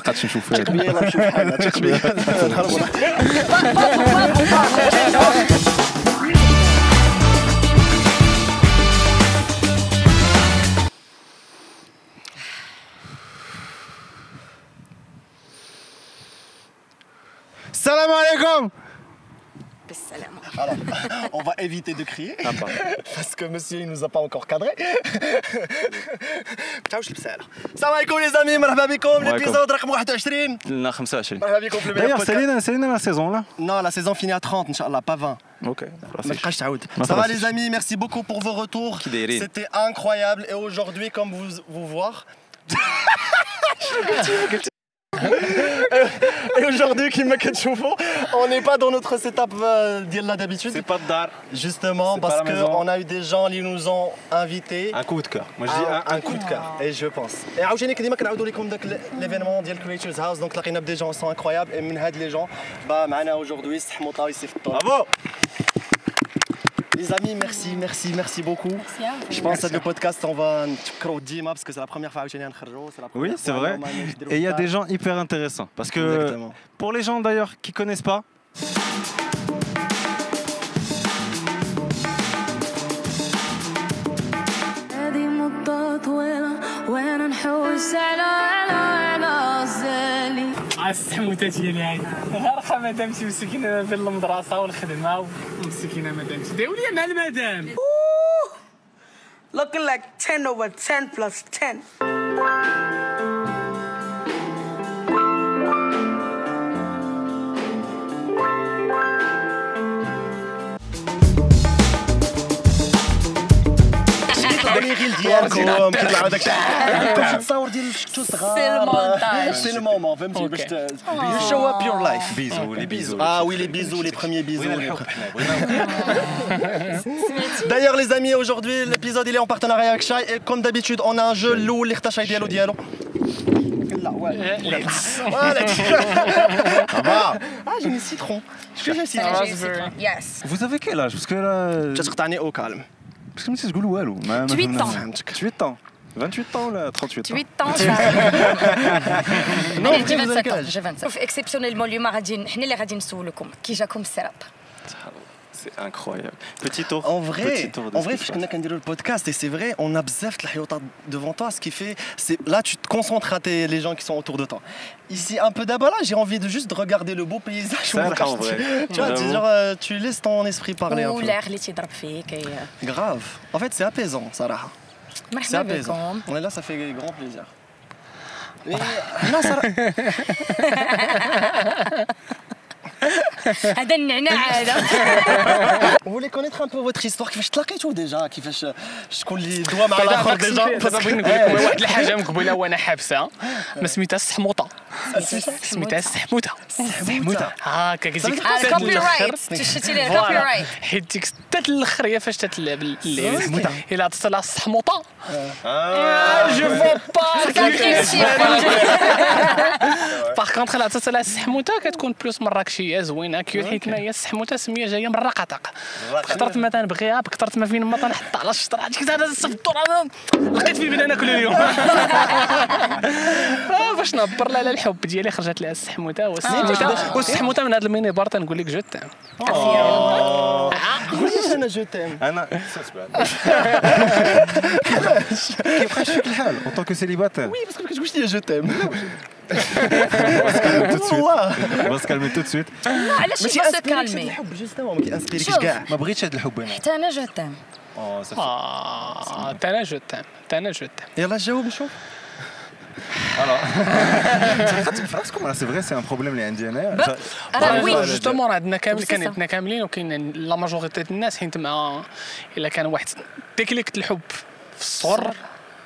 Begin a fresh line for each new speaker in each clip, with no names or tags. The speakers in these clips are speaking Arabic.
Ona gaat zijn
chauffeur.
Alors, on va éviter de crier. parce que monsieur, il nous a pas encore cadré. Ciao, Bissalam. Salam alaikum, les amis. Marhaba
bikoum.
L'épisode rakm 21.
Non, 25.
Marhaba bikoum.
D'ailleurs, c'est la saison, là
Non, la saison finit à 30, Inch'Allah, pas 20.
Ok.
Ça va les amis, merci beaucoup pour vos retours. C'était incroyable et aujourd'hui comme vous vous voir Et aujourd'hui, كما كتشوفوا, on n'est pas dans notre setup euh, ديالنا d'habitude.
سي با الدار
Justement
C'est pas
parce
la maison.
qu'on a eu des gens qui nous ont invités.
ان كو دو كور moi je dis
un,
un,
un coup de cœur et je pense et عاوتاني كديما كنعاودوا لكم داك ليفينمون ديال كريتشرز هاوس دونك لقينا بدي جون سون انكرويابل et من هاد لي جون با معنا aujourd'hui سح مطاو يسيف الطور
برافو
Les amis, merci, merci, merci beaucoup.
Merci à vous.
Je pense que le podcast, on va نتفكروا ديما parce que c'est la première fois عاوتاني نخرجوا, c'est la première
Oui, c'est
fois
vrai.
normalement نديروا
Et il y a
ça.
des gens hyper intéressants. Parce que
Exactement.
pour les gens d'ailleurs qui connaissent pas,
هذه مدة طويلة وانا نحوس على على على زالي
السحموتة ديالي هاي رخا مدامتي مسكينة بين المدرسة والخدمة ومسكينة مدامتي داولي مع المدام
Looking like 10 over 10 plus 10.
كيطلعوا لي غير ديالكم كيطلعوا داك الشيء تصور ديال شفتو صغار
C'est le montage.
سي لو مومون فهمتي باش
Ok.
شو اب يور لايف
bisous, les bisous.
Ah oui, les bisous, les premiers bisous.
بغينا الحب حنا بغينا
D'ailleurs, les amis, aujourd'hui, l'épisode il est en partenariat avec Shai. Et comme d'habitude, on a un jeu Lou, l'Ikhta Shai Diallo Diallo. Voilà. Ah, j'ai mis citron. Je suis j'ai citron.
J'ai citron. Yes.
Vous avez quel âge Parce que là.
تقطعني au calme.
18 ans.
28 ans. 28 ans là, 38 ans.
8 ans ça.
Non, j'ai
27 ans, Exceptionnellement, le maradine, nous les radines sous le com, qui j'ai comme.
C'est incroyable. Petit tour.
En vrai, en vrai, je
connais
quand le podcast et c'est vrai, on a bzef la devant toi, ce qui fait, c'est là tu te concentres à tes, les gens qui sont autour de toi. Ici, un peu d'abord là, j'ai envie de juste de regarder le beau paysage.
Ça, en vrai.
Tu, tu vois, tu, euh, tu laisses ton esprit parler Ou un peu.
l'air.
Grave. En fait, c'est apaisant, Sarah. C'est apaisant. On est là, ça fait grand plaisir. Non, Sarah.
هذا النعناع هذا.
Voulez connaître un peu votre histoire. كيفاش تلاقيتوا ديجا كيفاش شكون اللي دوا مع الآخر ديجا
دابا بغيت نقول لكم واحد الحاجة مقبلة وأنا حابسة ما سميتها السحموطة سميتها السحموطة
سحموتة.
هاكا كتجيك
الكوبي
الآخر.
رايت تشتي ليه
فوالا.
الكوبي رايت
حيت ديك ستات الآخر هي فاش تتلعب اللعب الا عطيت لها السحموطة جو فو با باغ كونتخ الا عطيت لها السحموطة كتكون بلوس مراكشية زوينة كيوت حيت ما هي السحموطة سمية جاية من الرقاطق كثرت ما تنبغيها بكثرت ما فين ما تنحط على الشطر هاديك هذا السفطور هذا لقيت فيه بين ناكل اليوم. آه، باش نعبر لها على الحب ديالي خرجت لها السحموطة والسحموطة والسحموطة من هذا الميني بار تنقول لك جو تام
قولي أنا je t'aime
أنا كيبقى فيك الحال tant que célibataire.
oui parce que ما كتقولش لي je t'aime
tout de suite.
والله
on va se calmer tout de suite.
علاش
ماشي
يبغى سو
انسبيريك
كالمي
الحب justement ما كي
inspire كش.
كاع.
ما بغيتش هذا الحب أنا.
حتى أنا je t'aime.
آه صافي.
آه تانا je t'aime تانا je t'aime.
يلا جاوب نشوف
خدت في راسكم راه c'est vrai c'est un problème اللي عندي انايا
راه oui
justement عندنا كامل عندنا كاملين وكاين la majorité الناس حيت مع إلا كان واحد تكليك الحب في الصغر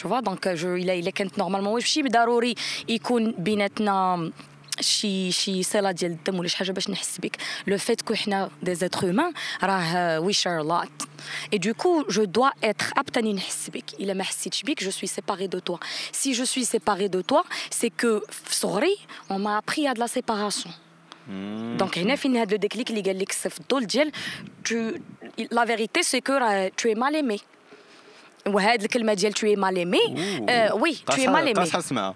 tu vois donc je الا الا كانت نورمالمون ماشي ضروري يكون بيناتنا شي شي صله ديال الدم ولا شي حاجه باش نحس بك لو فيت كو حنا دي زيتر هومان راه وي شير لوت اي دو كو جو دوا اتر apte اني نحس بك الا ما حسيتش بك جو سوي سيباري دو توا سي جو سوي سيباري دو توا سي كو في صغري اون ما ابري ا دو لا سيباراسيون دونك هنا فين هذا الديكليك اللي قال لك في الدول ديال تو لا فيريتي سي كو راه تو اي مال aimé وهاد الكلمة ديال tu es mal aimé oui tu es
mal aimé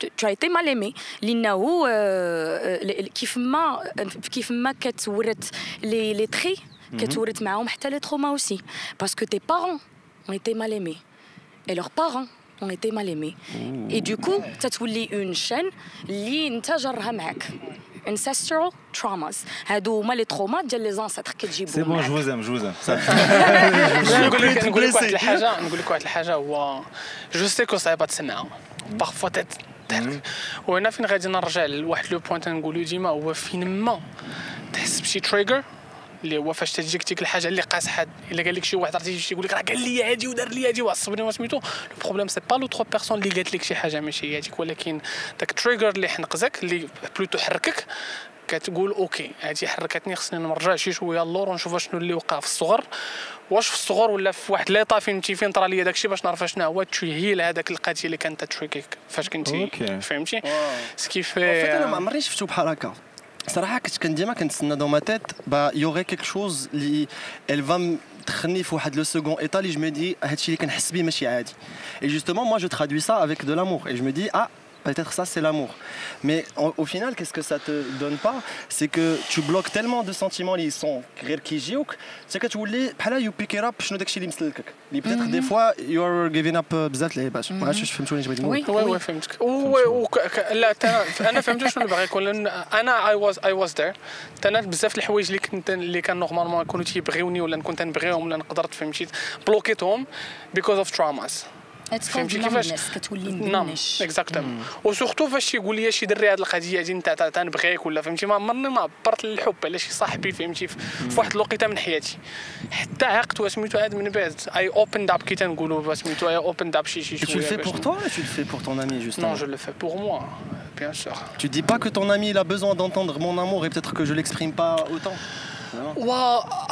tu as été mal aimé لأنه آه، كيف ما كيف ما كتورث لي les traits كتورث معاهم حتى les traumas aussi parce que tes parents été mal aimés et leurs parents ont été mal aimés et du coup تتولي une chaîne اللي انت جرها معاك. Ancestral traumas. هادو هما les traumas ديال les ancêtres كتجيبهم
c'est bon
معاك.
je vous aime je vous aime
لا، نقول لك نقول لك واحد. الحاجة نقول لك واحد الحاجة هو je sais que صعيبه تسمعها parfois تحرك وهنا فين غادي نرجع لواحد le point تنقولو ديما هو فين ما تحس بشي trigger اللي هو فاش تجيك ديك الحاجة اللي قاصحه إلا قال لك شي واحد عرفتي شي يقول لك راه قال لي هادي ودار لي هادي وعصبني وسميتو le problème c'est pas la tierce personne اللي قالت لك شي حاجة ماشي هي هذيك ولكن داك تريجر اللي حنقزك اللي بلوتو حركك كتقول أوكي هادي حركتني خصني نرجع شي شوية اللور ونشوف شنو اللي وقع في الصغر. واش في الصغر ولا في واحد ليطا فين فين طرا ليا داكشي باش نعرف شنو هو تشهيل هذاك القضية اللي كانت تشريكيك فاش كنتي. فهمتي؟ سكيف
En fait, أنا ما عمرني شفتو بحال هكا. صراحة كنت كان ديما كنتسنى دو ما تيت با يوغي كيك شوز اللي ال فا تخني في واحد لو سكون ايتا اللي جو مي دي هادشي اللي كنحس بيه ماشي عادي. اي جوستومون moi je traduis ça avec de l'amour. Et je me dis ah Peut-être ça c'est l'amour. Mais en- au final, qu'est-ce que ça te donne pas C'est que tu bloques tellement de sentiments اللي sont غير كيجيوك c'est que تولي بحال you pick it up شنو داكشي اللي مسلكك اللي peut-être des fois you are giving up بزاف العيبات ما عرفتش واش فهمتوني اش بغيت نقول
وي
وي وي فهمتك وي وك- ك- لا تا- انا فهمت شنو اللي باغي يقول لأن انا اي واز اي واز ذير انا بزاف الحوايج اللي كنت اللي كان نورمالمون يكونوا تيبغيوني ولا نكون تنبغيهم ولا نقدر فهمتي بلوكيتهم بيكوز اوف تراماز فهمتي كيفاش
كتولي
نعم
مدنش
اكزاكتومون وسورتو فاش يقول لي شي دري هذه القضيه هذه نتاع تاع تنبغيك ولا فهمتي ما عمرني ما عبرت الحب على شي صاحبي فهمتي في في واحد الوقيته من حياتي حتى عقت وسميتو عاد من بعد اي اوبن اب كي تنقولوا سميتو اي اوبن اب شي شي
Et tu le
شويه
fais
باش
pour
ن-
toi ou tu le fais pour ton ami justement
Non, je le fais pour moi, bien sûr.
Tu dis pas que ton ami il a besoin d'entendre mon amour et peut-être que je l'exprime pas autant.
و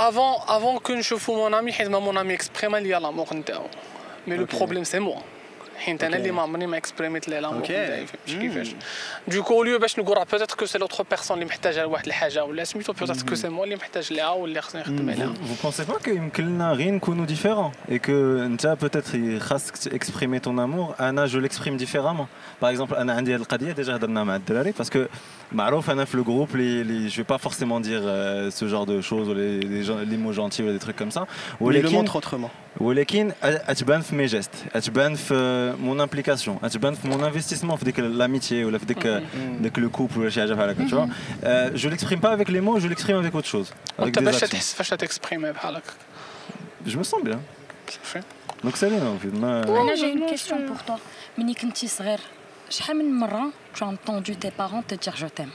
avant avant que نشوفوا مون امي حيت ما مون امي اكسبريما ليا لامور نتاعو مي لو
Ok.
بروبليم سي موا حيت انا
Ok.
اللي ما عمرني ما اكسبريميت ليه لامور
Ok.
نتاعي فهمتي
Mm.
كيفاش دوكو ليو باش نقول راه بوتيتر كو سي لوتر بيرسون اللي محتاجه لواحد الحاجه ولا سميتو بوتيتر كو سي موا اللي محتاج ليها واللي خصني نخدم عليها
Vous pensez pas يمكن لنا غير نكونوا différents et que انت peut-être خاصك exprimer ton amour انا je l'exprime différemment par exemple انا عندي هذه القضيه ديجا هضرنا مع الدراري parce que معروف انا في le groupe les, les, je vais pas forcément dire euh, ce genre de choses ou les, les, gens- les mots gentils ou des trucs comme ça
Mais il le
ولكن
montre autrement.
ولكن اتبان في مي جيست اتبان في مون امبليكاسيون اتبان في مون انفستيسمون في ديك لاميتي ولا في ديك ديك لو كوبل ولا شي حاجه بحال هكا tu vois Euh, je l'exprime pas avec les mots je l'exprime avec autre chose avec
وانت
des
باش
actions
تحس فاش تكسبريمي بحال هكا
je me sens bien
صافي
donc c'est rien en fait ما
انا جاي une question pour toi ملي كنتي صغير شحال من مره tu as entendu tes parents te dire je t'aime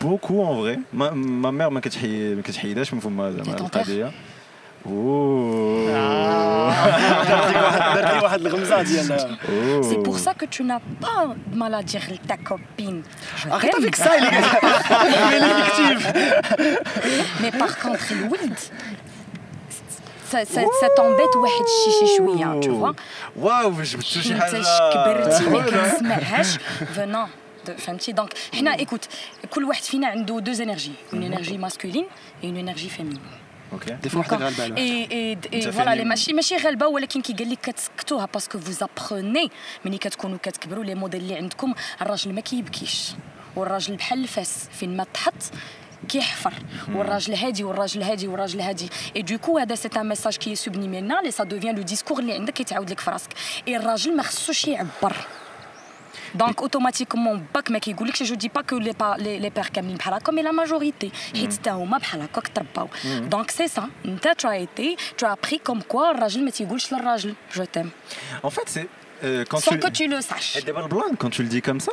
beaucoup en vrai ma, ma mère ما كتحي ما كتحيدهاش من فما زعما
ton
القضيه اوه
درت لي واحد الغمزه ديال
أوه.
c'est pour ça que tu n'as pas de mal à dire ta copine je
Arrête
t'aime
avec ça, il est effectif.
mais par contre الولد t'embête واحد الشي شي شوية tu vois.
wow جبتو شي
انت
حاجة
كبرتي ما
خويا.
كتسمعهاش فنان فهمتي donc حنا écoute كل واحد فينا عنده deux énergies une énergie masculine et une énergie féminine
OK
Des fois, واحد غالبه على
et et
انت
et
voilà.
لي ماشي ماشي غالبه ولكن كيقال لك كتسكتوها parce que vous apprenez ملي كتكونوا كتكبروا les modèles اللي عندكم الراجل ما كيبكيش والراجل بحال الفاس فين ما تحط كيحفر والراجل هادي والراجل هادي والراجل هادي اي دوكو هذا سي ان ميساج كي سوبليمينال لي سا دوفيان لو ديسكور اللي عندك كيتعاود لك في راسك اي الراجل ما خصوش يعبر دونك اوتوماتيكمون باك ما كيقولكش جو دي با كو لي با لي لي بير كاملين بحال هكا مي لا ماجوريتي حيت حتى هما بحال هكاك ترباو دونك سي سا انت ترايتي تو ابري كوم كوا الراجل ما تيقولش للراجل جو تيم
en fait c'est euh, quand
سون
tu
كو تو لو ساش
Et دابا البلان quand tu le dis comme ça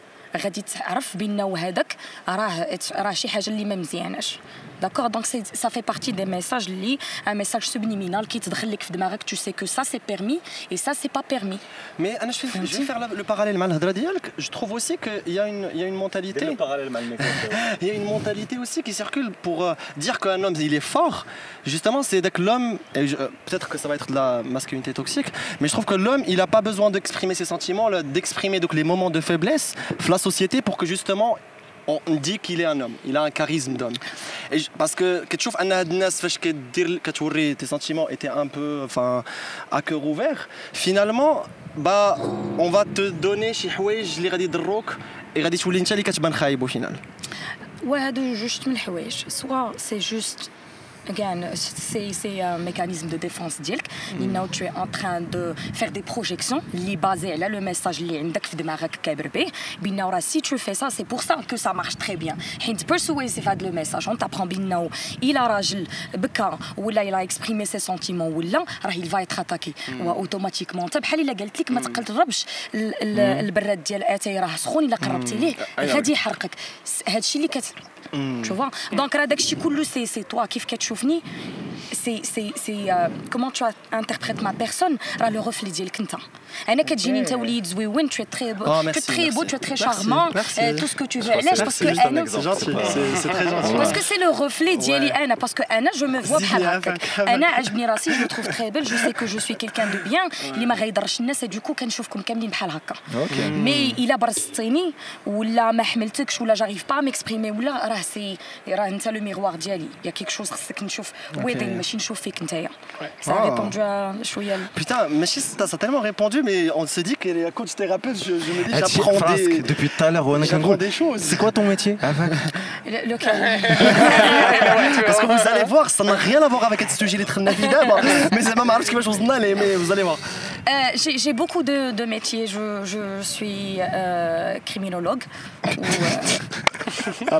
غادي تعرف بانه هذاك راه راه شي حاجة اللي ما مزياناش. D'accord Donc ça fait partie des messages liés, un message subliminal qui te dans tu sais que ça c'est permis et ça c'est pas permis.
Mais Anna, je, vais, faire le parallèle mal je trouve aussi qu'il y, a une mentalité. Il y a une mentalité aussi qui circule pour euh, dire qu'un homme il est fort. Justement, c'est que l'homme, euh, peut-être que ça va être de la masculinité toxique, mais je trouve que l'homme il n'a pas besoin d'exprimer ses sentiments, d'exprimer les moments de faiblesse, la société pour que justement on dit qu'il est un homme, il a un charisme d'homme. Parce que tu vois, que tes sentiments étaient un peu enfin, à cœur ouvert, finalement, bah, on va te donner chez Houej les radis de rock et radis ou l'inchali que ben tu au final.
Ouais, juste les Soit c'est juste Again, c'est c'est un mécanisme de défense ديالك لانه tu es en train de faire des projections اللي بازي على لو ميساج اللي عندك في دماغك كابر به بانه راه سي tu fais ça c'est pour ça que ça marche très bien حيت persuasive هذا لو ميساج on t'apprend بانه الا راجل بكى ولا الا اكسبريمي سي سونتيمون ولا راه il va être attaqué واوتوماتيكمون حتى بحال الا قالت لك ما تقربش ال- ال- البراد ديال اتاي راه سخون الا قربتي ليه غادي يحرقك هادشي اللي كت Hmm. tu vois? Donc radakchi koulou c'est c'est toi kif ketchoufni c'est c'est c'est euh, comment tu interprètes ma personne? Le reflet d'elle kenta انا كتجيني انت وليد زويون tu es très beau
Oh,
tu es
merci,
très beau
merci.
tu es très
Merci,
charmant
merci.
euh, tout ce que tu veux علاش باسكو انا
C'est gentil, c'est- c'est très gentil.
parce que c'est le reflet ديالي انا parce que انا je me vois بحال
زيني
هكاك
عافاك.
انا عجبني راسي je me trouve très belle je sais que je suis quelqu'un de bien اللي ما غيضرش الناس et du coup كنشوفكم كاملين بحال هكا
اوكي
مي الا برزتيني ولا ما حملتكش ولا جاريف با ميكسبريمي ولا راه سي راه انت لو ميغوار ديالي يا كيك شوز خصك نشوف ويدين ماشي نشوف فيك نتايا سا
آه.
ريبوندو شويه
Putain, mais ça, ça a mais on s'est dit qu'elle est la coach thérapeute. Je, je me dis,
ah,
j'apprends des...
Depuis tout à l'heure,
on
est
des choses.
C'est quoi ton métier
le, le
Parce que vous allez voir, ça n'a rien à voir avec ce sujet, les trains d'abord. Mais c'est pas mal, parce que je vous en allez, mais vous allez voir.
Euh, j'ai beaucoup de, métiers. Je, suis euh, criminologue. Ou. Euh, ah.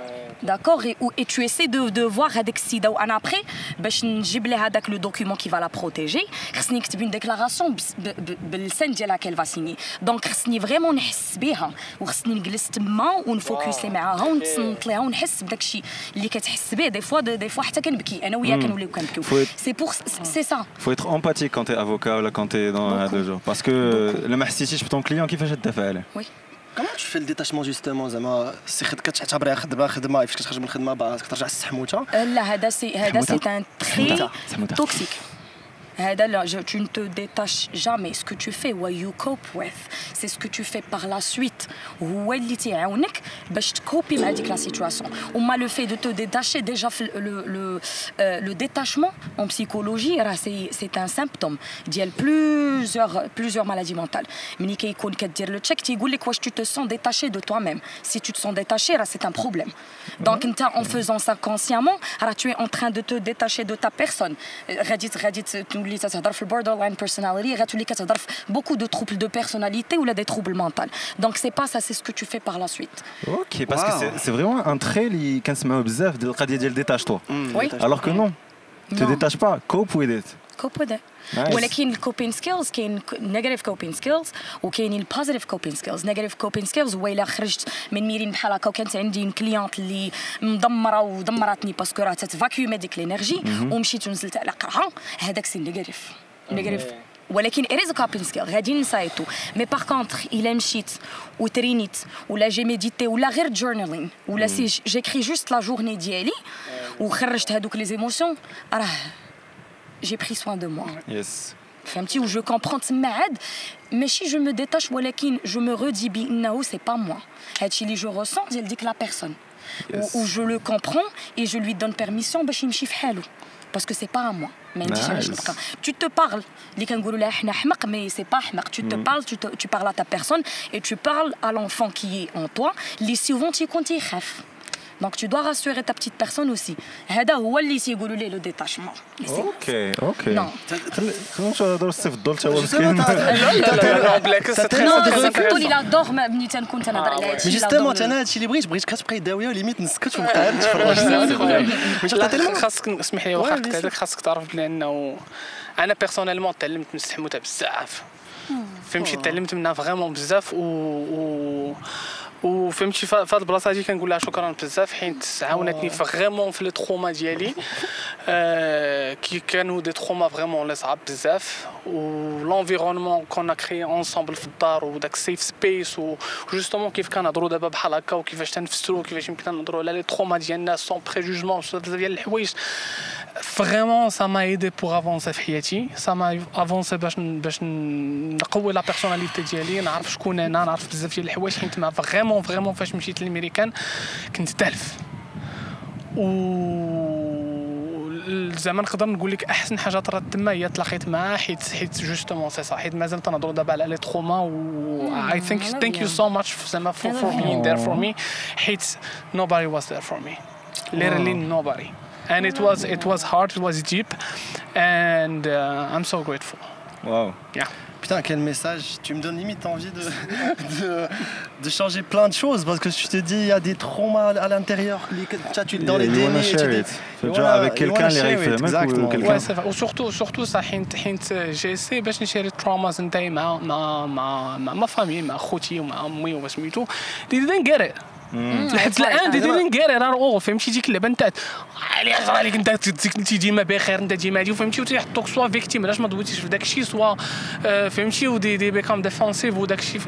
D'accord et, ou- et tu essaies de, de voir هذاك السيده وانا ابخي باش نجيب لها هذاك لو دوكيومون كي فا لا بروتيجي خصني نكتب اون ديكلاراسيون باللسان ديالها كيل فا سيني دونك خصني فريمون نحس بها وخصني نجلس تما ونفوكسي معاها ونتصنت لها ونحس بداك الشيء اللي كتحس به دي فوا دي فوا حتى كنبكي انا وياها كنوليو كنبكيو
Faut être-
سي بور سي سا
faut être empathique quand t'es avocat ولا quand t'es dans هذا الجو باسكو لما ما حسيتيش بطون كليون كيفاش تدافع عليه
Comment fais le détachement justement زعما سي خد كتعتبرها خدمة خدمة كيفاش كتخرج من الخدمة باغا ترجع السحموته
لا هذا سي هذا سي ان تري. توكسيك Eh, tu ne te détaches jamais. Ce que tu fais, what you cope with, c'est ce que tu fais par la suite. Ou on est, copie la situation. On m'a le fait de te détacher déjà le, le, euh, le détachement en psychologie, c'est un symptôme. Il y a plusieurs plusieurs maladies mentales. Mais qui dire le check, tu quoi, tu te sens détaché de toi-même. Si tu te sens détaché, c'est un problème. Donc mhm. en faisant ça consciemment, tu es en train de te détacher de ta personne. Euh, radit, radit, nous تولي تتهضر في البوردر بيرسوناليتي غتولي كتهضر في beaucoup de troubles de personnalité ولا des troubles mentaux donc c'est pas ça c'est ce que tu fais par la suite
اوكي باسكو
واو.
سي سي فريمون ان تري اللي كنسمعوه بزاف ديال القضيه ديال ديتاش توا
Oui.
الوغ كو نو te
Non.
détaches pas cope with it
With it
Nice.
ولكن ال coping skills كاين negative coping skills وكاينين ال positive coping skills negative coping skills هو إلا خرجت من meeting بحال هكا وكانت عندي cliente اللي مدمرة ودمرتني parce que راه تتفاكيومي ديك l'énergie ومشيت ونزلت على قرعه هذاك c'est négatif négatif ولكن اريز coping skill غادي نسايتو mais par contre إلا مشيت و train يت ولا j'ai médité ولا غير journaling ولا si j'écris juste la journée ديالي وخرجت هذوك لي زيموسيون راه جي بري سوان دو موا
يس
فهمتي و جو كومبرون تما عاد ماشي جو مو ديتاش ولكن جو مو redis بانه سي با موا هادشي اللي جو ريسون ديال ديك لا بيرسون
Yes.
و جو لو كومبرون اي جو lui donne permission باش يمشي في حالو باسكو سي با موا ما يمشيش علاش
Nice.
نبقى tu te parles اللي كنقولوا لها احنا حمق مي سي با حمق tu te parles tu, te, tu parles à ta personne et tu parles à l'enfant qui est en toi اللي souvent تيكون تيخاف donc tu dois rassurer ta petite personne aussi. هذا هو اللي تيقولوا ليه
le détachement
OK
OK خلينا نهضروا السيف الضو تا هو
Justement,
مسكين
لا لا بالعكس intéressant.
إلى دور ملي تنكون تنهضر على هادشي
justement أنا هادشي اللي بغيت بغيت كتبقاي داويه و limite نسكت ونبقى نتفرج
لا
تلقى
خاصك اسمح لي واخا. هذاك خاصك تعرف بلي انه أنا personnellement تعلمت من السحموته بزاف فهمتي تعلمت منها vraiment بزاف و, و... وفهمتي في هاد البلاصة هادي كنقول لها شكرا بزاف حيت عاونتني vraiment في les traumas ديالي. آه، كي كانوا des traumas vraiment لي صعاب بزاف و l'environnement كنا créé ensemble في الدار وداك ال safe space و justement كيف كنهضروا دابا بحال هكا وكيفاش تنفسروا كيفاش يمكن نهضروا على les traumas ديالنا sans préjugement ديال الحوايج. vraiment ça m'a aidé pour avancer في حياتي ça m'a avancé باش باش نقوي la personnalité ديالي نعرف شكون أنا نعرف بزاف ديال الحوايج حيت ما vraiment vraiment فاش مشيت للميريكان كنت تالف و زعما نقدر نقول لك احسن حاجة طرات تما هي تلاقيت معاه حيت حيت justement c'est ça حيت مازال تنهضروا دابا على les traumas و
I
think thank
you.
سو ماتش زعما for
for
being there for me. حيت nobody was there for me. Literally nobody. and it was it was hard it was deep and uh, I'm so grateful
واو
yeah
Putain, quel message Tu me donnes limite envie de, de, de changer plein de choses parce que tu te dis, il y a des traumas à l'intérieur. les- Tu, tu es dans les
You wanna
dénis. et tu
share
dis-
it.
Et
Faut
voilà,
dire avec
you
quelqu'un
wanna
اللي
share
رايح
it,
يفهمك
exactement.
ou quelqu'un.
Ouais, c'est vrai. وسورتو سورتو صح حيت حيت جي سي باش نشاري التروماز نتاعي مع مع مع مع ما فامي مع خوتي ومع امي وسميتو they didn't get it لحد الآن get it at all فهمتي ديك اللعبة نتاع علي غير عليك انت انت ديما بخير انت ديما هادي فهمتي وتيحطوك soit victime علاش ما دويتيش في داك الشيء soit آه، فهمتي و they they become defensive وداك الشيء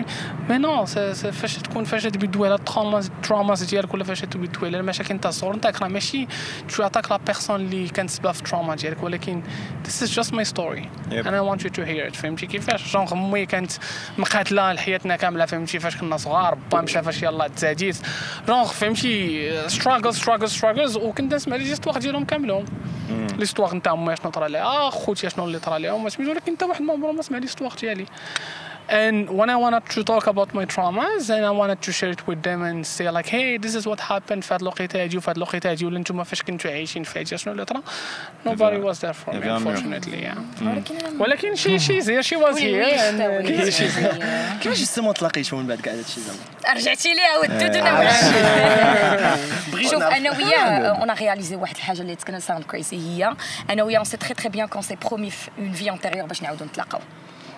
mais non فاش تكون فاش تبي تدوي على ال traumas ال traumas ديالك ولا فاش تبي تدوي على المشاكل نتاع الصغر نتاعك راه ماشي tu attaques la personne اللي كانت سبب في ال trauma ديالك ولكن this is just my story.
Yep.
and I want you to hear it فهمتي كيفاش؟ جونغ امي كانت مقاتله لحياتنا كاملة فهمتي فاش كنا صغار با مشى فاش يلاه تزاديت. جونغ فهمتي struggle struggle struggles وكنت نسمع les histoires ديالهم كاملهم. l'histoire نتاع امي شنو طرا لها خوتي شنو اللي طرا لهم سميتو ولكن انت واحد ما عمره ما سمع l'histoire ديالي. And when I wanted to talk about my traumas and I wanted to share it with them and say like hey this is what happened. في هاد الوقيته هادي وفي هاد الوقيته هادي ولا نتوما فاش كنتو عايشين في هادي شنو اللي طرا nobody was there for me unfortunately yeah.
ولكن أنا-
ولكن she she's here. She was
oui-
here.
oui,
and
حتى oui.
uh, she's here
كيفاش justement تلاقيتوا من بعد كاع هادشي زعما
رجعتي ليها ودود شوف أنا وياه on a réalisé واحد الحاجة اللي that can sound crazy هي أنا وياه on sait très très bien qu'on s'est promis في une vie antérieure باش نعاودو نتلاقاو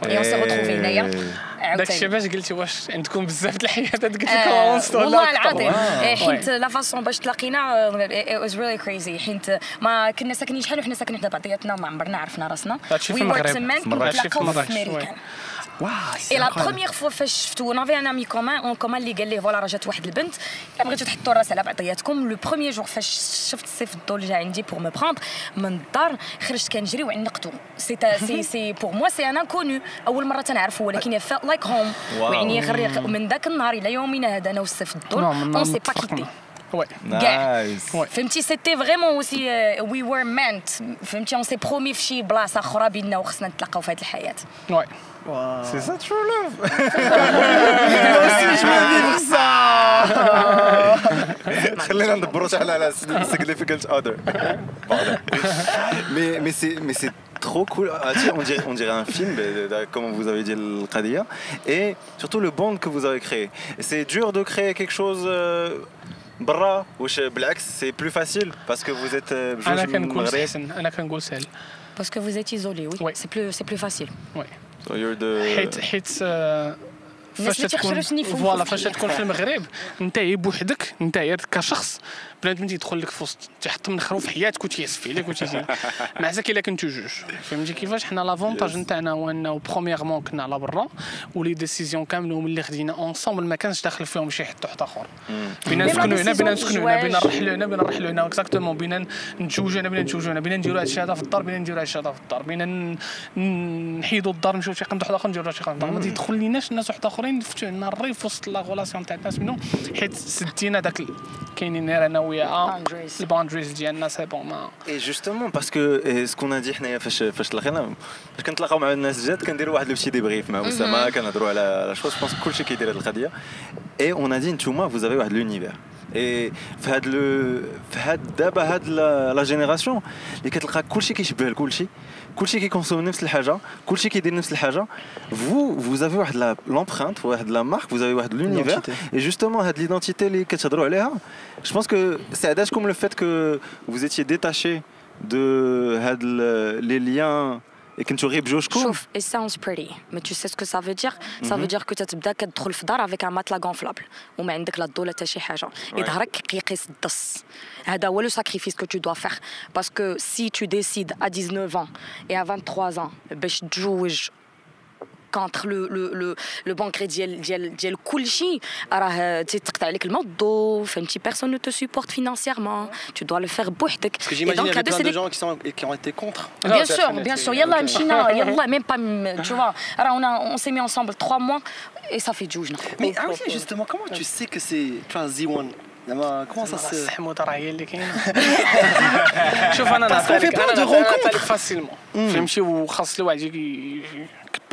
et on s'est retrouvés هنايا
داك الشيء باش قلتي واش عندكم بزاف د الحياة قلت لك
آه، والله. العظيم. إيه، حيت la façon باش تلاقينا it was really crazy حيت ما كنا ساكنين شحال وحنا ساكنين حدا بعضياتنا ما عمرنا عرفنا راسنا
هادشي في
We were
المغرب.
تماك
في مراكش.
نتلاقاو
في
في
مراكش،
امريكان et la première fois فاش شفتو on avait un ami commun en commun اللي قال ليه voilà راه جات واحد البنت الا بغيتو تحطوا الراس على بعضياتكم le premier jour فاش شفت سيف الضو اللي جا عندي pour me prendre من الدار خرجت كنجري وعنقتو c'est c'est c'est pour moi c'est un inconnu اول مره تنعرفو ولكن felt
like
home غير من ذاك النهار إلى يومنا هذا أنا وسيف الضو on s'est
pas
quittés
معك. وي
كاع.
نايس
Ouais.
فهمتي سيتي فريمون اوسي وي ور مانت فهمتي اون سي برومي في شي بلاصه اخرى بينا وخصنا نتلاقاو في هذه الحياه
وي
سي سا ترو لوف خلينا ندبروا شحال على significant other mais mais c'est mais c'est trop cool Ah, tu sais, on dirait on dirait un film de- de- de- comme vous avez dit القضية et surtout le bond que vous avez créé c'est dur de créer quelque chose euh, برا واش بالعكس c'est plus facile parce que vous êtes euh, بجوج
انا
من
كنقول
المغرب
احسن انا كنقول سهل
باسكو vous êtes isolé oui
Oui.
c'est plus c'est plus facile
وي
so you're the
حيت حيت آه، فاش
اللي
تكون
تيخسروش يفهموا
فوالا
في
فاش
الحياة.
تكون في المغرب انت بوحدك انت كشخص بنادم تيدخل لك في وسط تيحط من ظروف حياتك وتيسفي لك وتيجي مع ذاك إلا كنتو جوج. فهمتي كيفاش؟ حنا l'avantage نتاعنا هو إنه premièrement كنا على برا و les décisions كاملهم اللي خدينا ensemble ما كانش داخل فيهم شي حد واحد آخر. بينا نسكنوا هنا بينا نسكنوا هنا بينا. نرحلوا هنا بينا نرحلوا هنا. exactement بينا نتزوجوا هنا بينا نتزوجوا هنا بينا نديروا هادشي هذا في الدار بينا نديروا هادشي هذا في الدار. بينا نحيدوا الدار نمشيو شي قند واحد آخر نديروا شي قند ما تيدخل ليناش الناس واحد آخرين فتحوا لنا الري في وسط لا غولاسيون تاع الناس منهم حيت سدينا داك كاينين أنا وياها
Boundaries.
الباوندريز ديالنا سي بون ما
اي جوستومون باسكو سكون دي حنايا فاش فاش تلاقينا فاش كنتلاقاو مع الناس جات كنديروا واحد لو بتي ديبريف مع اسامه كنهضروا على على شوز بونس كلشي كيدير هذه القضيه اي اون ا دي نتوما فوز واحد لونيفير اي في هاد لو في هاد دابا هاد لا لا جينيراسيون اللي كتلقى كلشي كيشبه لكلشي كلشي كيكونسوم نفس الحاجه كلشي كيدير نفس الحاجه فو فوز افي واحد لا لومبرانت واحد لا مارك فوز افي واحد لونيفير
L'identité.
Et justement, cette l'identité اللي كتهضروا عليها, je pense que c'est adage comme le fait que vous étiez détaché de هاد ال- les liens et كنتو غير بجوجكم.
شوف it sounds pretty mais tu sais ce que ça veut dire ça veut dire que تتبدا كتدخل في دار avec un matelas gonflable وما عندك لا ضو لا حتى شي حاجه يظهرك كيقيس الدس هذا هو لو ساكريفيس que tu dois faire parce que si tu décides à 19 ans et à 23 ans باش تجوج كونتر لو لو لو لو بانكري ديال ديال ديال كل شيء راه تيتقطع عليك الماء والضو فهمتي بيرسون نو تو سوبورت فينانسييرمون تو دوا لو فير بوحدك
Parce que j'imagine
Et
qu'il y
donc,
avait
هادو
plein
c'est
de
des-
gens qui, sont, qui ont été contre.
Bien sûr,
definitely.
bien sûr. Yallah,
Ok.
Mchina, Yallah, même pas, mm, tu vois. Alors, on, a, on s'est mis ensemble trois mois et ça fait Djoujna.
Mais ah oui, justement, comment tu sais que c'est tu vois, Z1 Zama, Comment ça se.
السحموطه راه هي اللي كاينه شوف انا
Parce qu'on
نعطيك
fait plein
انا
de
نعطيك
rencontres.
فاسيلمون فهمتي وخاص الواحد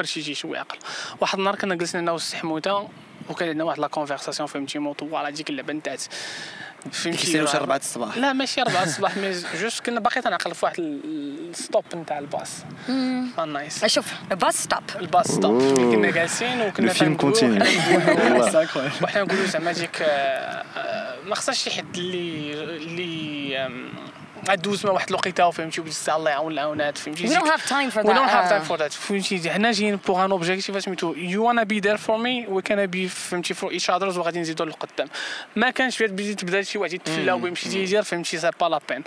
يجي يكبر شي شي شوية عقل. واحد النهار كنا جلسنا أنا والسحموته وكان عندنا واحد la conversation فهمتي موطوال هذيك اللعبة نتاعت. فهمتي راه-
4 الصباح.
لا ماشي 4 الصباح mais juste كنا باقي تنعقل في واحد ال- ال stop نتاع الباص. nice
شوف bus stop
ال bus stop كنا جالسين وكنا تنقولوا
continue.
وحنا- نقولوا زعما ديك آه، آه، ما خصهاش شي حد اللي اللي غدوز مع واحد الوقيته فهمتي وبالساعه الله يعاون العاونات فهمتي
We don't have time for
We don't
that.
have time
Uh,
for that. فهمتي حنا جايين pour un objectif سميتو you wanna be there for me we can be فهمتي for each others وغادي نزيدو للقدام. ما كانش بديت تبدا شي واحد يتفلا ويمشي يدير فهمتي ça pas la peine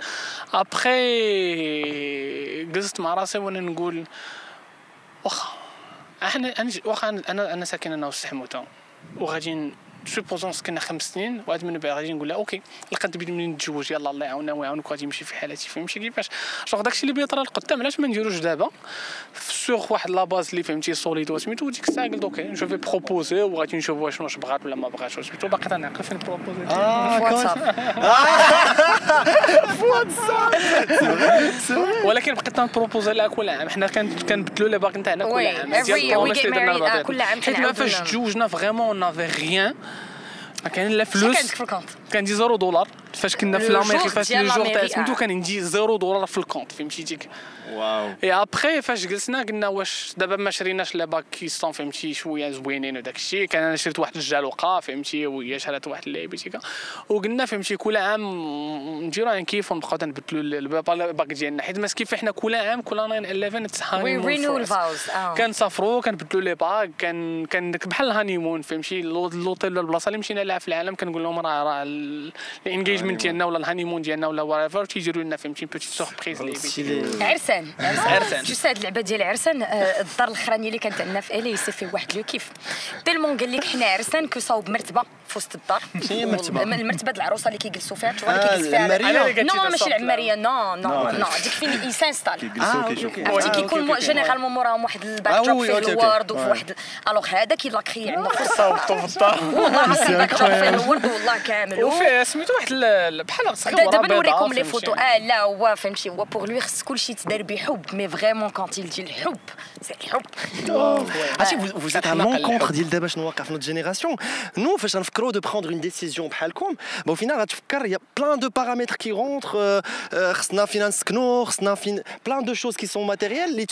ابخي جلست مع راسي وأنا نقول واخا أحنا أنا واخا أنا أنا ساكن أنا والسحموته وغادي supposons سكننا خمس سنين وعاد من بعد غادي نقول لها ok لقد بيد منين نتزوج يلا الله يعاوننا ويعاونك وغادي يمشي في حالتي فهمتي كيفاش؟ شوف داكشي اللي بيطرى لقدام علاش ما نديروش دابا؟ sur واحد la base اللي فهمتي solide وسميتو ديك الساعة قلت ok je vais proposer وغادي نشوف واش واش بغات ولا ما بغاتش. وسميتو باقي تنعقل فين
proposé
في
comment
WhatsApp.
ولكن بقيت نبروبوزي لها كل عام. حنا كنبدلوا لي باقي نتاعنا كل عام.
آه، كل عام
حيت ما فاش. تزوجنا فريمون نافي ريان ما كان لا
شحال
فلوس
كانت في الكونت
كان دي زيرو دولار. فاش كنا في لاميريك فاش لو جور تاع سميتو. كان عندي زيرو دولار في الكونت فهمتي ديك
واو.
اي ابخي فاش جلسنا قلنا واش دابا ما شريناش لي باك كيستون فهمتي شوية زوينين وداك الشيء. كان أنا شريت واحد الجالوقة فهمتي وهي شرات واحد اللعيبة وقلنا فهمتي كل عام نديرو ان كيف ونبقاو تنبدلوا الباك ديالنا. حيت مسكين حنا كل عام كل 9 11
وي
تسحاني
رينيو الفاوز
كنسافروا كنبدلوا لي باك كان كان بحال الهانيمون فهمتي ولا البلاصه اللي مشينا لها في العالم كنقول لهم راه راه الانجيجمنت ديالنا ولا الهانيمون ديالنا ولا ورايفر تيجيروا لنا فهمتي بوتيت سوربريز
عرسان
عرسان.
شو هاد اللعبه ديال عرسان آه، الدار الاخرانيه اللي كانت عندنا في آلي سي في واحد لو كيف تيلمون قال لك حنا عرسان كو صاوب مرتبة في وسط الدار
شنو المرتبة
د العروسة اللي كيجلسوا فيها تشوف
آه،
اللي كيجلس فيها نو ماشي. العماريه نو نو
نو.
ديك فين يسانستال
آه،.
عرفتي
آه،
كيكون. جينيرالمون موراهم واحد
آه،
الباك دروب فيه
أوكي.
الورد وفي
آه.
واحد الوغ هذا كيلاكري عندنا في الصوت
في الدار
والله العظيم باك دروب فيه الورد والله كامل
وفيه سميتو واحد ال- بحال صغيره
دابا
بيضاء،
نوريكم لي
فهمتي.
فوتو اه لا هو فهمتي هو بور لوي خص كلشي يتدار بحب مي فريمون كونت يل دي الحب سي الحب
عرفتي vous, vous êtes à
حنا
l'encontre
قلب.
ديال دابا شنو واقع في notre génération nous فاش نفكروا de prendre une décision بحالكم bon au final غتفكر y a plein de paramètres qui rentrent euh, euh, خصنا فينا نسكنوا خصنا فين plein de choses qui sont matérielles اللي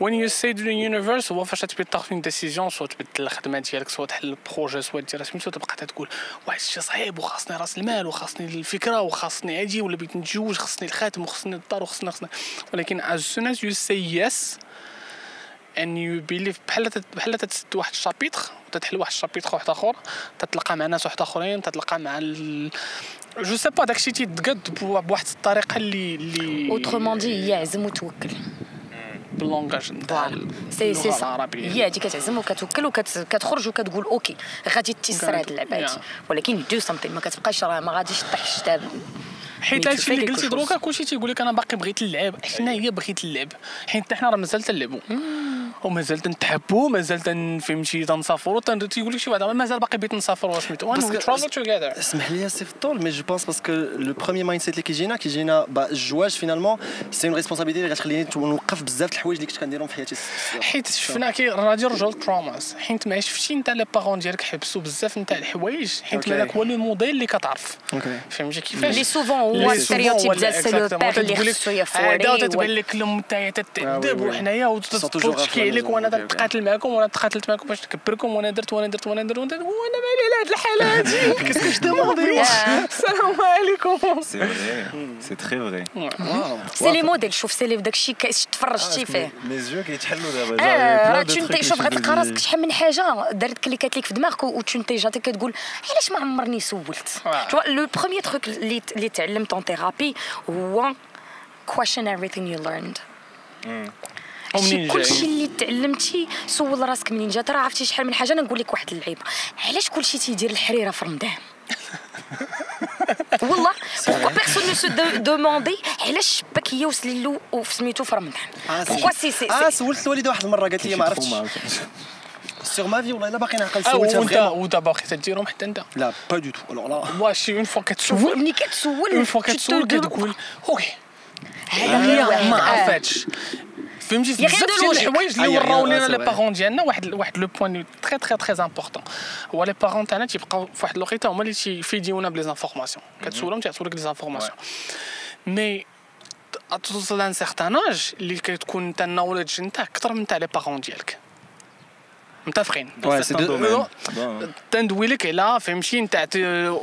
when you say the universe هو فاش تبي تاخذ une décision سواء تبدل الخدمه ديالك سواء تحل ال projet سواء دير سميتو تبقى تقول واحد الشيء صعيب وخاصني راس المال وخاصني الفكرة وخاصني هادي ولا بغيت نتزوج خاصني الخاتم وخاصني الدار وخاصني خاصني ولكن as soon as you say yes and you believe بحال بحال تتسد واحد ال chapitre؟ وتتحل واحد ال chapitre واحد آخر؟ تتلقى مع ناس واحد آخرين؟ تتلقى مع ال... je sais pas داكشي تيتقاد بوا- بواحد الطريقة اللي اللي
autrement دي هي عزم وتوكل بال langage
نتاع
اللغة
العربية.
هي هادي كتعزم وكتوكل وكتخرج وكتقول ok غادي تيسر هاد اللعبه. ولكن do something ما كتبقاش راه ما غاديش طيح
حيت
tu
هادشي اللي قلتي. دروكا كلشي تيقول لك أنا باقي بغيت اللعب. حنا هي بغيت اللعب. حيت حنا راه مازال تنلعبوا ومازال تنتحبوا مازال تن فهمتي تنسافروا تن- تيقول لك شي واحد مازال باقي بغيت سميتو
Parce
وي
que-
ترافل توغيذر
اسمح لي سي في الطول mais je pense parce que le premier mindset اللي كيجينا كيجينا الجواج finalement c'est une responsabilité اللي غتخليني نوقف بزاف د الحوايج اللي كنت كنديرهم في حياتي.
حيت شفنا كي راجل رجل traumas حيت ما شفتي انت les parents ديالك حبسوا بزاف نتاع الحوايج. حيت. هذاك هو le modèle اللي كتعرف. فهمتي كيفاش؟
لي سوفون هو ال
stéréotype
ديال c'est le
exactement.
père اللي خصو
هذا
يفوري
وتتبان
و-
لك الام تاعي تتعذب. وحنايا وتشكي عليك.
وأنا.
تقاتل معكم وأنا تقاتلت معكم باش نكبركم وأنا درت وأنا درت وأنا درت وأنا درت وأنا مالي لهاد الحاله هادي qu'est-ce que j'ai demandé السلام عليكم
C'est vrai, c'est très vrai.
c'est les modèles شوف c'est les داكشي تفرجتي فيه
Mes yeux كيتحلوا دابا.
آه راه
trucs
شوف غتلقى راسك. شحال من حاجة دارت كليكات لك في دماغك وتشنتيجا حتى كتقول علاش ما عمرني سولت. tout le premier truc اللي تعلمت en thérapie هو question everything you learned. شي كلشي؟ اللي تعلمتي سول راسك منين جات راه عرفتي شحال من حاجة أنا نقول لك واحد اللعيبه علاش كلشي تيدير الحريره في رمضان والله. Personne ne se de- demandait علاش الشباك هي وسليلو وفي سميتو في رمضان؟ pourquoi سي سي
آه سولت الوالده واحد المرة قالت لي ما عرفتش. سيغ ما في والله إلا باقي نعقل
آه
سولتها وأنت
وأنت باغي تديرهم حتى أنت؟
لا pas du tout alors لا
واش une
fois
كتسول
ملي كتسول une fois
كتسول كتقول ok.
هذا واحد
ما
آه.
عرفتش. فهمتي؟
غير
بزاف ديال. الحوايج اللي
غير-
وراو لينا c'est
les.
parents ديالنا واحد واحد le point très très très important هو les parents تاعنا تيبقاو في واحد الوقيته هما اللي تيفيديونا ب les informations. كتسولهم تيعطيوك les informations. mais توصل ل un certain âge اللي كتكون انت ال knowledge نتاعك أكثر من تاع les parents ديالك متفقين. تندوي لك على فهمتي نتاع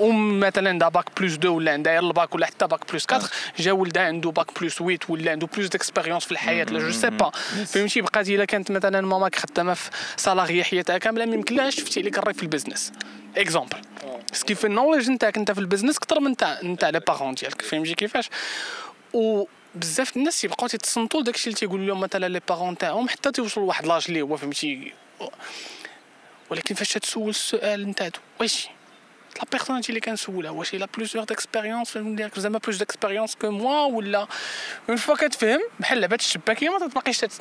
ام مثلا عندها bac plus 2 ولا عندها غير الباك ولا حتى bac plus 4 جا ولدها عنده bac plus 8 ولا عنده plus d'expérience في الحياة لا je sais pas فهمتي بقات الا كانت مثلا ماماك خدامه في salariée حياتها كامله ما يمكنلهاش تفتي عليك الري في ال business exemple ce qui في ال knowledge نتاعك انت في ال business أكثر من تاع نتاع les parents ديالك فهمتي كيفاش و بزاف الناس يبقاو تيتصنتوا لداكشي اللي تيقول لهم مثلا les parents تاعهم حتى تيوصلوا لواحد l'âge اللي هو فهمتي ولكن فاش تسول السؤال نتاعو واش la personne اللي كنسولها واش لا plusieurs d'expériences زعما plus d'expérience que moi ولا؟ une fois كتفهم بحال لعبات الشباكيه ما تبقايش تت...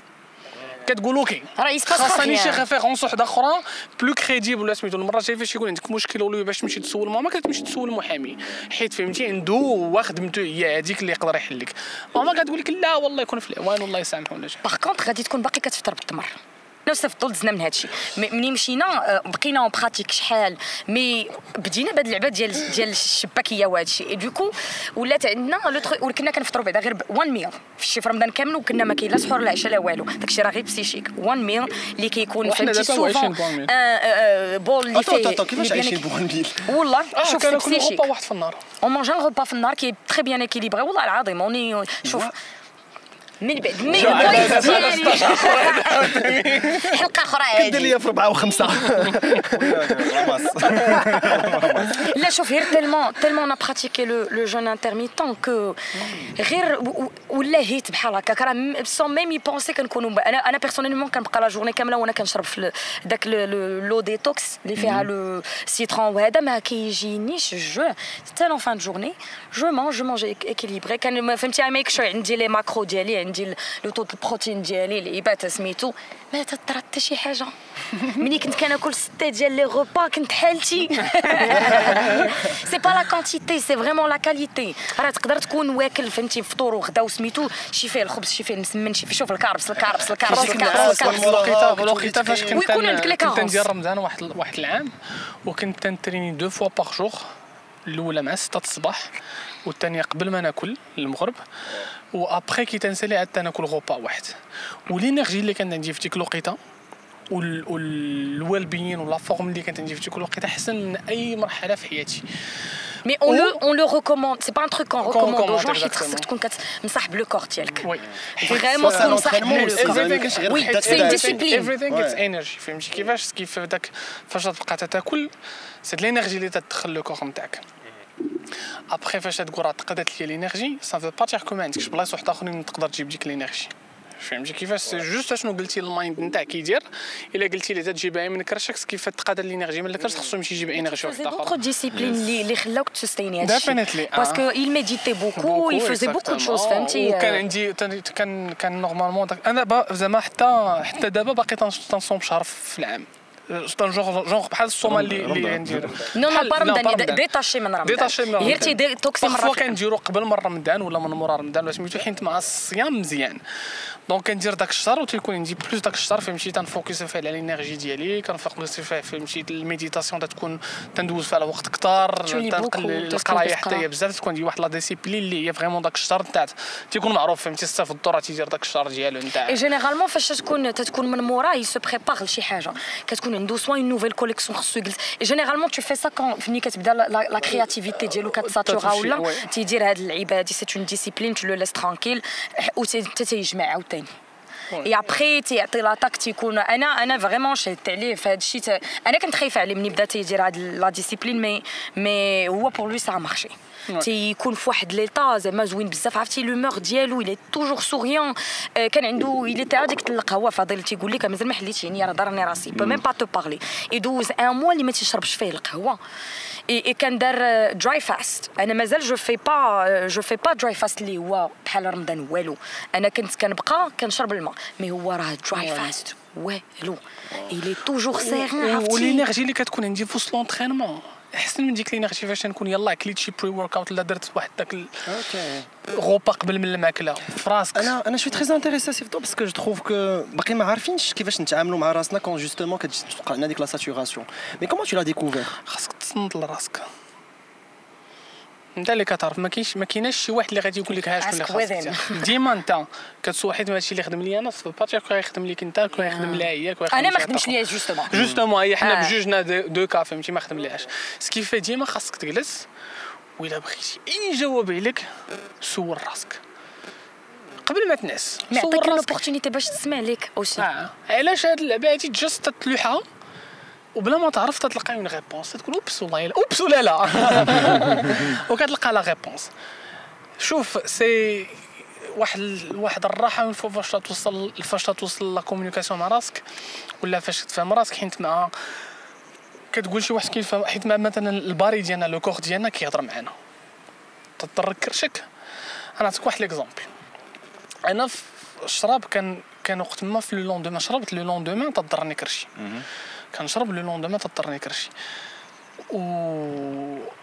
كتقول okay
راه il se passe
خاصني شي. référence وحده أخرى plus crédible ولا سميتو المره الجايه فاش يكون عندك مشكل ولا باش تمشي تسول ماما كتمشي تسول محامي. حيت فهمتي عنده وخدمته هي هذيك اللي يقدر يحل لك. ماما كتقول لك لا والله يكون في الاعوان والله يسامحه ولا شي.
par contre غادي تكون باقي كتفطر بالتمر. نفس في الطول دزنا من هادشي. ملي مشينا آه، بقينا on pratique شحال mais بدينا بهاد اللعبة ديال ديال الشباكية وهادشي اي du coup ولات عندنا le وكنا كنفطروا بعدا غير 1 ميل في رمضان كامل وكنا ما كاين لا سحور لا عشاء لا والو. داكشي راه غير بسيشيك 1 ميل اللي كيكون فهمتي سوفون
ميل.
بول اللي فيه
كيفاش عايشين
بيان-
بوان بيل
والله
آه
شوف بسيشيك
غوبا واحد في النار.
اون مانج ان repas في النهار كي تري بيان اكيليبري والله العظيم اوني شوف من بعد من البوينت ديالي حلقة أخرى
كدير
هادي
ليا في ربعة وخمسة.
لا شوف غير tellement tellement أنا pratiqué le le jeûne intermittent que غير ولات بحال هكاك. راه sans même y penser كنكونوا أنا أنا personnellement كنبقى la journée كاملة وأنا كنشرب في داك le- détox اللي فيها le citron وهذا ما كيجينيش الجوع. حتى la fin de journée je mange je mange équilibré quand فهمتي make sure عندي les macros ديالي عندي le taux البروتين ديالي العبات سميتو ما تطرى حتى شي حاجة. ملي كنت كناكل ستة ديال les repas كنت حالتي. c'est pas la quantité c'est vraiment la qualité راه تقدر تكون واكل فهمتي فطور وغدا وسميتو شي فيه الخبز شي فيه المسمن شي فيه شوف الكاربس الكاربس الكاربس الكاربس
واحد الوقيته الوقيته فاش كنت
ويكون عندك لي
كنت. ندير رمضان واحد واحد العام وكنت تن entraîner deux fois par jour الأولى مع 6 الصباح والثانيه قبل ما ناكل المغرب. وابخي كي تنسالي عاد تناكل غوبا واحد وال energy اللي كانت عندي في ديك الوقيته وال well-being و la forme اللي كانت عندي في ديك الوقيته احسن من اي مرحله في حياتي
mais on le on le recommande c'est pas un truc qu'on recommande أو
recommande,
جون حيت
exactement.
خصك تكون كتمصاحب le corps ديالك
ouais
vraiment
c'est un غير
وي
حدة
c'est
كده.
discipline
everything gets energy فهمتي كيفاش كيف داك فاش تبقى تاكل c'est ال energy اللي تدخل le corps نتاعك ابخي فاش تقول راه تقدت لي ال energy ça veut pas dire que ما عندكش بلايص واحد اخرين تقدر تجيب ديك ال energy فهمتي كيفاش سي جوست شنو قلتي المايند نتاعك كيدير الا قلتي لي تجيبها من كرشك كيف تقاد الانرجي من الكرش خصو يمشي يجيب انرجي واحد اخر
disciplines اللي اللي خلاوك تستيني هادشي
ah.
que il méditait beaucoup il faisait beaucoup de choses فهمتي
وكان عندي كان كان نورمالمون أنا زعما حتى حتى دابا باقي تنص- تنصوم شهر في العام جونغ جونغ بحال الصومه اللي اللي
رمضان.
ندير
نو نو رمضان
رمضان.
ديتاشي من رمضان
ديتاشي من رمضان.
غير تي توكسي في العام.
كنديرو قبل من رمضان ولا من مورا رمضان ولا سميتو حيت مع الصيام مزيان donc كندير داك الشهر وتيكون عندي plus داك الشهر فهمتي تن focus فيه على ال energy ديالي كن focus فيه فهمتي ال méditation تكون تندوز فيها الوقت كثار
beaucoup،
القرايه حتى. هي بزاف تكون عندي واحد la discipline اللي هي vraiment داك الشهر نتاع تيكون معروف فهمتي الصيف الدور تيدير داك الشهر ديالو نتاع
اي généralement فاش تكون تتكون من موراه il se prépare لشي حاجة كتكون عنده soit une nouvelle collection خصو يجلس et généralement tu fais ça quand on finit كتبدا la- créativité ديالو كت
saturer
ولا. تيدير هاد اللعيبه هادي c'est une discipline tu le laisses tranquille و تيجمع عاوتاني اي ابخي تيعطي l'attaque تيكون أنا أنا vraiment شهدت عليه في هذا الشيء أنا كنت خايفه عليه ملي بدا تيدير هاد la discipline mais mais هو pour lui ça marchait تيكون في واحد l'état زعما زوين بزاف عرفتي؟ l'humeur ديالو il est toujours souriant كان عنده الي تاع ديك القهوه فاضل تيقول لك مازال ما حليتش يعني راه ضرني راسي. peux même pas te parler يدوز un mois اللي ما تيشربش فيه القهوة. اي كان دار dry fast أنا مازال je fais pas je fais pas dry fast اللي هو بحال رمضان والو. أنا كنت كنبقى كنشرب الماء. mais هو راه dry fast والو. il est toujours serein عرفتي؟
وال energy اللي كتكون عندي في وسط l'entraînement احسن من ديك ال energy فاش نكون يلاه كليت شي pre workout ولا درت واحد داك
okay.
ال repas قبل من الماكلة. في راسك
أنا أنا je suis très intéressée c'est parce que je trouve que باقي ما عارفينش كيفاش نتعاملوا مع راسنا quand justement كتوقع لنا ديك la saturation mais comment tu la découvres
خاصك تصنت لراسك. انت اللي كتعرف. ما كاينش ما كايناش شي واحد اللي غادي يقول لك ها شكون اللي. خاصك. ديما انت كتسوى حيت هادشي اللي خدم لي أنا في باتي كون يخدم ليك انت كون يخدم لها هي
أنا ما خدمش ليا justement
justement هي حنا
آه.
بجوجنا deux, cas فهمتي؟ ما خدم ليهاش ce qui fait ديما خاصك تجلس وإلا بغيتي أي جواب عليك سول راسك. قبل ما تنعس
mais
سول
عطيك
راسك.
l'opportunité باش تسمع لك aussi
آه. علاش هاد اللعبة هادي just تتلوحها وبلا ما تعرف تتلقى une réponse تقول oops والله لا oops ولا لا. وكتلقى la réponse. شوف c'est واحد واحد الراحة من فوق فاش توصل فاش توصل la communication مع راسك ولا فاش تفهم راسك حيت مع كتقول شي واحد كيفهم حيت مع مثلا ال body ديالنا le corps ديالنا كيهضر معنا تضطر كرشك. أنا نعطيك واحد l'exemple أنا في الشراب كان كان وقت ما في le lendemain شربت le lendemain تضرني كرشي. كنشرب le lendemain تضرني كرشي. و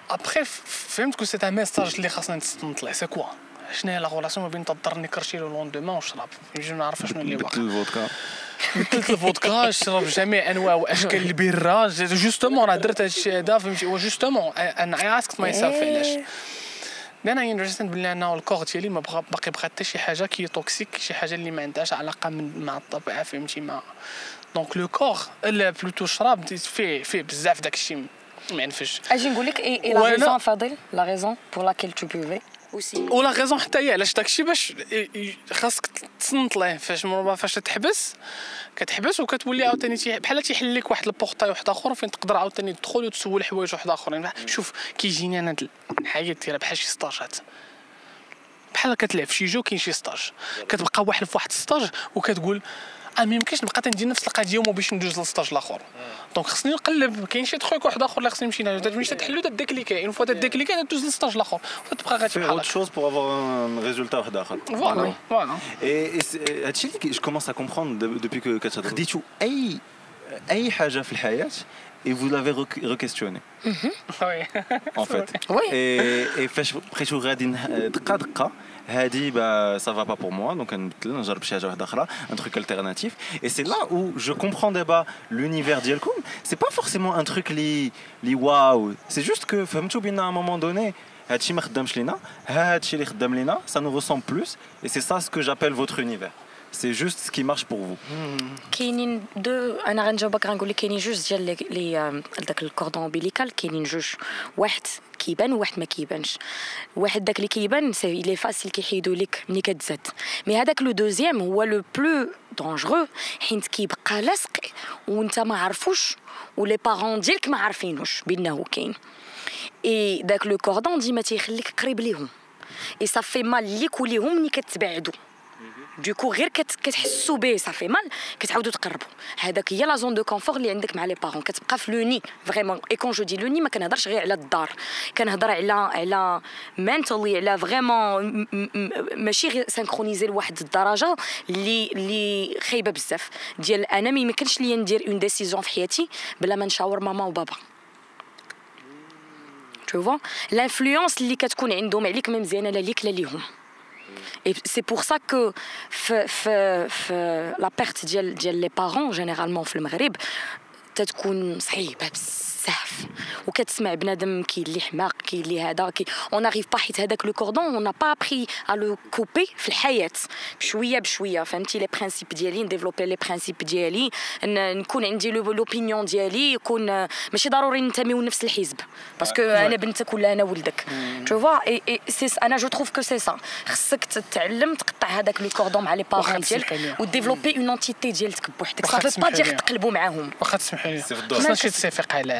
après فهمت que c'est un message اللي خاصنا نطلع c'est quoi شنو هي la relation ما بين تضرني كرشي le lendemain والشراب نجي نعرف شنو اللي واقع.
الفودكا.
بدلت الفودكا شرب جميع أنواع وأشكال البيرة justement راه درت هادشي هذا فهمتي؟ و justement أنا I asked myself علاش. لأن I understand بلي أنا ال corps ديالي ما بغا باقي بغا حتى شي حاجة qui toxique شي حاجة اللي ما عندهاش علاقة من مع الطبيعة فهمتي؟ مع donc le corps لا plutôt الشراب دي- فيه فيه بزاف داك الشيء ما ينفش
أجي نقول لك
et
la raison voilà la raison pour laquelle tu buvais
ولا raison حتى هي علاش داكشي باش خاصك تصنت ليه فاش مرة فاش تحبس كتحبس وكتولي عاوتاني بحال تيحل لك واحد ال portail واحد اخر فين تقدر عاوتاني تدخل وتسول حوايج واحد اخرين شوف كيجيني أنا هاد الحياة ديالها بحال شي stage ات بحال كتلعب في شي jeu كاين شي stage كتبقى واحد في واحد stage وكتقول آه ما يمكنش نبقى تندير نفس القضية وما باش ندوز لل stage الآخر. donc خصني نقلب كاين شي truc واحد آخر اللي خصني نمشي له مش تحلو داك اللي كاين. fois داك اللي كاين تدوز لل stage الآخر. غادي
Faire
بحال
autre chose pour avoir un résultat واحد
آخر.
voilà voilà c'est- هادشي اللي commence à comprendre de- depuis que كتهضر خديتو اي أي حاجة في الحياة et vous l'avez re-questionné.
oui
en fait.
Oui.
Et, et فاش بقيتو غادي دقة دقة هادي با ça va pas pour moi donc نبدل نجرب شي حاجه واحده اخرى un truc alternatif et c'est là où je comprends دابا l'univers ديالكم c'est pas forcément un truc اللي اللي واو c'est juste que فهمتوا بان à un moment donné هادشي ما خدامش لينا هادشي اللي خدام لينا ça nous ressemble plus et c'est ça ce que j'appelle votre univers c'est juste ce qui marche pour vous
كاينين دو انا غنجاوبك غنقول لك كاينين جوج ديال لي- لي آم، داك الكوردون امبيليكال كاينين جوج واحد كيبان وواحد ما كيبانش واحد داك اللي كيبان سي لي فاسيل كيحيدوا لك ملي كتزاد مي هذاك لو دوزيام هو لو بلو دونجرو حيت كيبقى لاصق وانت ما عارفوش ولي بارون ديالك ما عارفينوش بانه كاين اي داك لو كوردون ديما تيخليك قريب ليهم اي صافي مال ليك وليهم ملي كتبعدوا du coup غير كت كتحسوا به صافي مال كتعاودوا تقربوا هذاك هي la zone de confort اللي عندك مع les parents كتبقى في le nid vraiment et quand je dis le nid ما كنهضرش غير على الدار. كنهضر على على mentalité على vraiment ماشي غير synchronisé لواحد الدرجة اللي اللي خايبة بزاف. ديال أنا ما يمكنش ليا ندير une décision في حياتي بلا ما نشاور ماما وبابا. Tu vois l'influence اللي كتكون عندهم عليك ما مزيانة لا ليك لا ليهم. Et c'est pour ça que في في في la perte ديال ديال لي بارون جينيرالمون في المغرب تتكون صعيبه بزاف وكتسمع بنادم كاين اللي حماق كاين اللي هذا qu'on n'arrive pas حيت هذاك le cordon on n'a pas appris à le couper في الحياة. بشوية بشوية. فهمتي؟ les principes ديالي ن développer les principes ديالي. نكون عندي l'- l'opinion ديالي يكون ماشي ضروري ننتميو لنفس الحزب. parce que أنا بنتك ولا أنا ولدك. tu vois et c'est أنا je trouve que c'est ça خصك تتعلم تقطع هذاك le cordon مع les
parents
ديالك.
و
développer une entité ديالك بوحدك. صافي با دير. تقلبوا معاهم.
واخا تسمح لي
سي في الدور.
خصنا شي تسافق على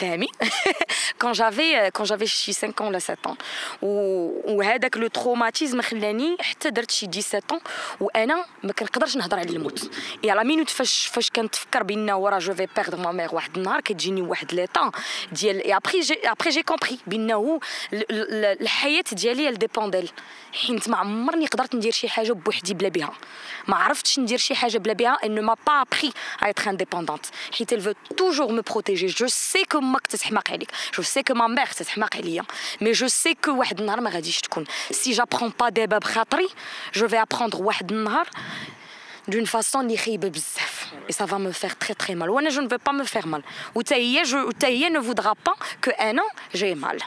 دامي كون جافي كون جافي شي 5 ans ولا 7 ans و- وهذاك لو تروماتيزم خلاني حتى درت شي 17 ans وانا ما كنقدرش نهضر على الموت اي على مينوت فاش فاش كنتفكر بانه راه جو في بيردر ما مير واحد النهار كتجيني واحد ليطا ديال اي ابري جي ابري جي كومبري بانه ال- ال- الحياه ديالي ال ديبونديل حيت ما عمرني قدرت ندير شي حاجة بوحدي بلا بها ما عرفتش ندير شي حاجة بلا بها on m'a pas appris à être indépendante. حيت elle veut toujours me protéger. Je sais ماك تتحماق عليك. Je sais que ma mère تتحماق عليا. Mais je sais que واحد النهار ما غاديش تكون. Si j'apprends pas دابا بخاطري je vais apprendre واحد النهار d'une façon اللي خايبه بزاف et ça va me faire très très mal وانا je ne veux pas me faire mal وتا هي je وتا هي ne voudra pas que انا j'ai mal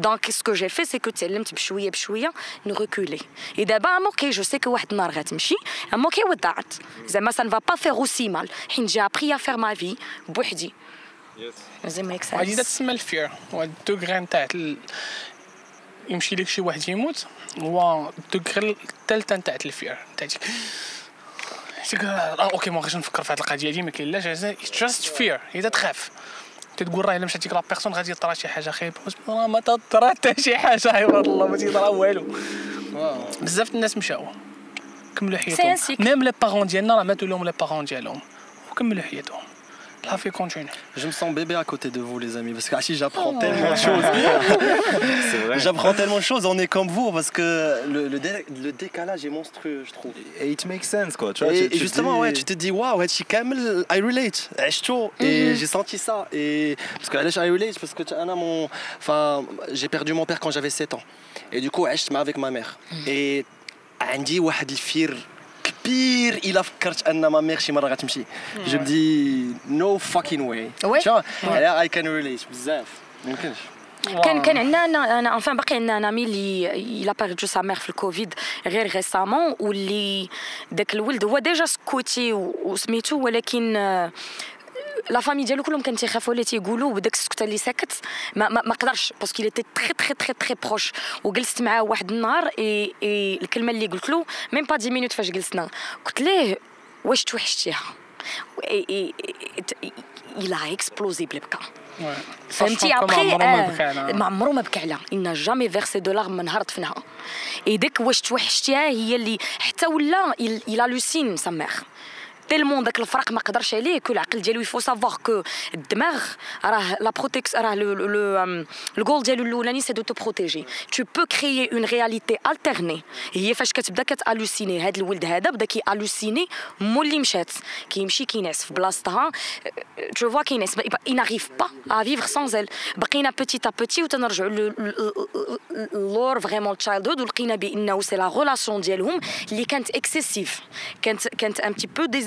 donc ce que j'ai fait c'est que تعلمت بشويه بشويه نركولي et دابا ام اوكي جو سي كو واحد النهار غتمشي ام اوكي ودعت زعما ça ne va pas faire aussi mal حيت j'ai appris à faire ma vie بوحدي Does it make sense?
غادي تسمى الفير هو الدوغري نتاع ال- يمشي لك شي واحد يموت هو الدوغري الثالثه نتاع الفير نتاع ديك ديك آه، أوكي ما غاديش نفكر في هذه القضية دي ما كاين لاش جاست فير اذا تخاف تتقول راه الا مشات ديك لا بيرسون غادي يطرى شي حاجة خايبه راه ما تطرى حتى شي حاجة عباد الله ما تيطرى والو بزاف الناس مشاو كملوا حياتهم. ميم لي بارون ديالنا راه ماتوا لهم لي بارون ديالهم وكملوا حياتهم لا في كونتيني
Je me sens bébé à côté de vous, les amis, parce que Hachi, j'apprends tellement de choses.
C'est vrai.
J'apprends tellement de choses. On est comme vous, parce que le, le, dé- le décalage est monstrueux, je trouve.
Et it makes sense quoi. Tu vois,
Et,
tu-
et
tu te
justement,
dis-
ouais, tu te dis, waouh, Hachi, Kamel, I relate. Eh, je trouve. Et j'ai senti ça. Et parce que Hachi, I relate, parce que tu- Anna, mon, enfin, j'ai perdu mon père quand j'avais 7 ans. Et du coup, je suis avec ma mère. Et عندي واحد الفير كبير الا فكرت ان ما ميغ شي مره غتمشي جو مدي نو فاكين واي
Ouais.
لا اي كان ريليت بزاف ما يمكنش
كان كان عندنا انا انا انفان باقي عندنا ان امي اللي الى بيردو سا مير في الكوفيد غير ريسامون واللي داك الولد هو ديجا سكوتي و- وسميتو ولكن آه، لا فامي ديالو كلهم كانوا تيخافوا عليه تيقولوا بداك السكته اللي سكت ما ما, ما قدرش parce que était très très très très proche. وجلست معاه واحد النهار اي اي الكلمة اللي قلت له même pas 10 minutes فاش جلسنا قلت ليه واش توحشتيها اي اي اي- a explosé بالبكا فهمتي ابخي
ما
عمرو ما بكى عليها n'a jamais versé de larmes من نهار دفنها et ديك واش توحشتيها هي اللي حتى ولا il hallucine sa mère. تيلمون داك الفرق ما قدرش عليه كل العقل ديالو يفو سافوار كو الدماغ راه لا بروتيكس راه لو لو الجول ديالو الاولاني سي دو تو بروتيجي تو بو كريي اون رياليتي التيرني هي فاش كتبدا كتالوسيني هذا الولد هذا بدا كيالوسيني مولي مشات كيمشي كينعس في بلاصتها تو فوا كينعس il n'arrive pas à vivre sans elle بقينا بوتيت ا بوتي وتنرجعوا لور فريمون تشايلد ولقينا بانه سي لا ريلاسيون ديالهم اللي كانت اكسيسيف كانت كانت ان بتي بو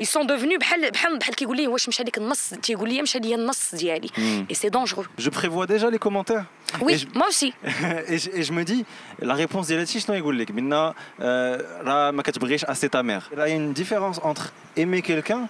ils sont devenus بحال بحال بحال كيقول لي واش مشى لك النص تيقول لي مشى لي النص ديالي اي سي دونجرو
Je prévois déjà les commentaires. Et
وي
je-
moi aussi
et, je, et je me dis, la réponse ديال هادشي شنو يقول لك؟ بان آه، راه ما كتبغيش assez ta mère. Il y a une différence entre aimer quelqu'un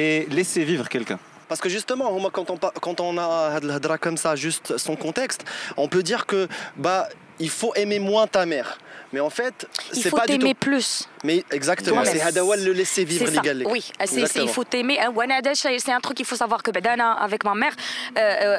et laisser vivre quelqu'un.
Parce que justement, moi, quand on, pa- quand on a had le hadra comme ça, juste son contexte, on peut dire que bah, il faut aimer moins ta mère. Mais en fait,
il
c'est
faut
pas du
t'aimer
tout.
plus
Mais exactement,
Toi-même.
c'est Hadawa le laisser vivre
C'est ça.
les
Oui, c'est- c'est- il
Exactement.
faut t'aimer. hein, وانا هذا الشيء c'est un truc il faut savoir que بعدا انا avec ma mère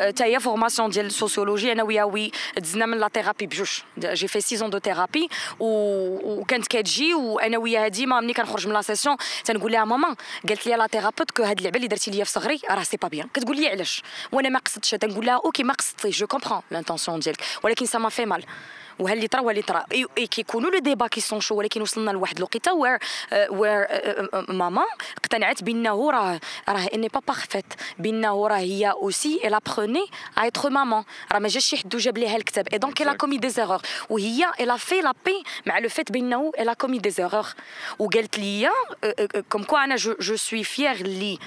حتى هي فورماسيون ديال السوسيولوجي انا وياها وي دزنا من لا ثيرابي بجوج جي في 6 دو ثيرابي وكانت كتجي وانا وياها ديما ملي كنخرج من لا سيسيون تنقول لها ماما قالت لي لا ثيرابيوت كو هاد اللعبه اللي درتي ليا في صغري راه سي با بيان كتقول لي علاش وانا ما قصدتش تنقول لها اوكي ما قصدتيش جو كومبرون لانتونسيون ديالك ولكن سا ما في مال وها اللي طرا وها اللي طرا اي إي كيكونوا لو ديبا كي سون شو ولكن وصلنا لواحد الوقيته وير وير ماما اقتنعت بانه راه راه اني با بارفيت بانه راه هي اوسي الا بروني ا اتر مامون راه ما جاش شي حد وجاب ليها الكتاب اي دونك الا كومي دي زيرور وهي الا في لا بي مع لو فيت بانه الا كومي دي زيرور وقالت لي كوم كوا انا جو سوي فيير لي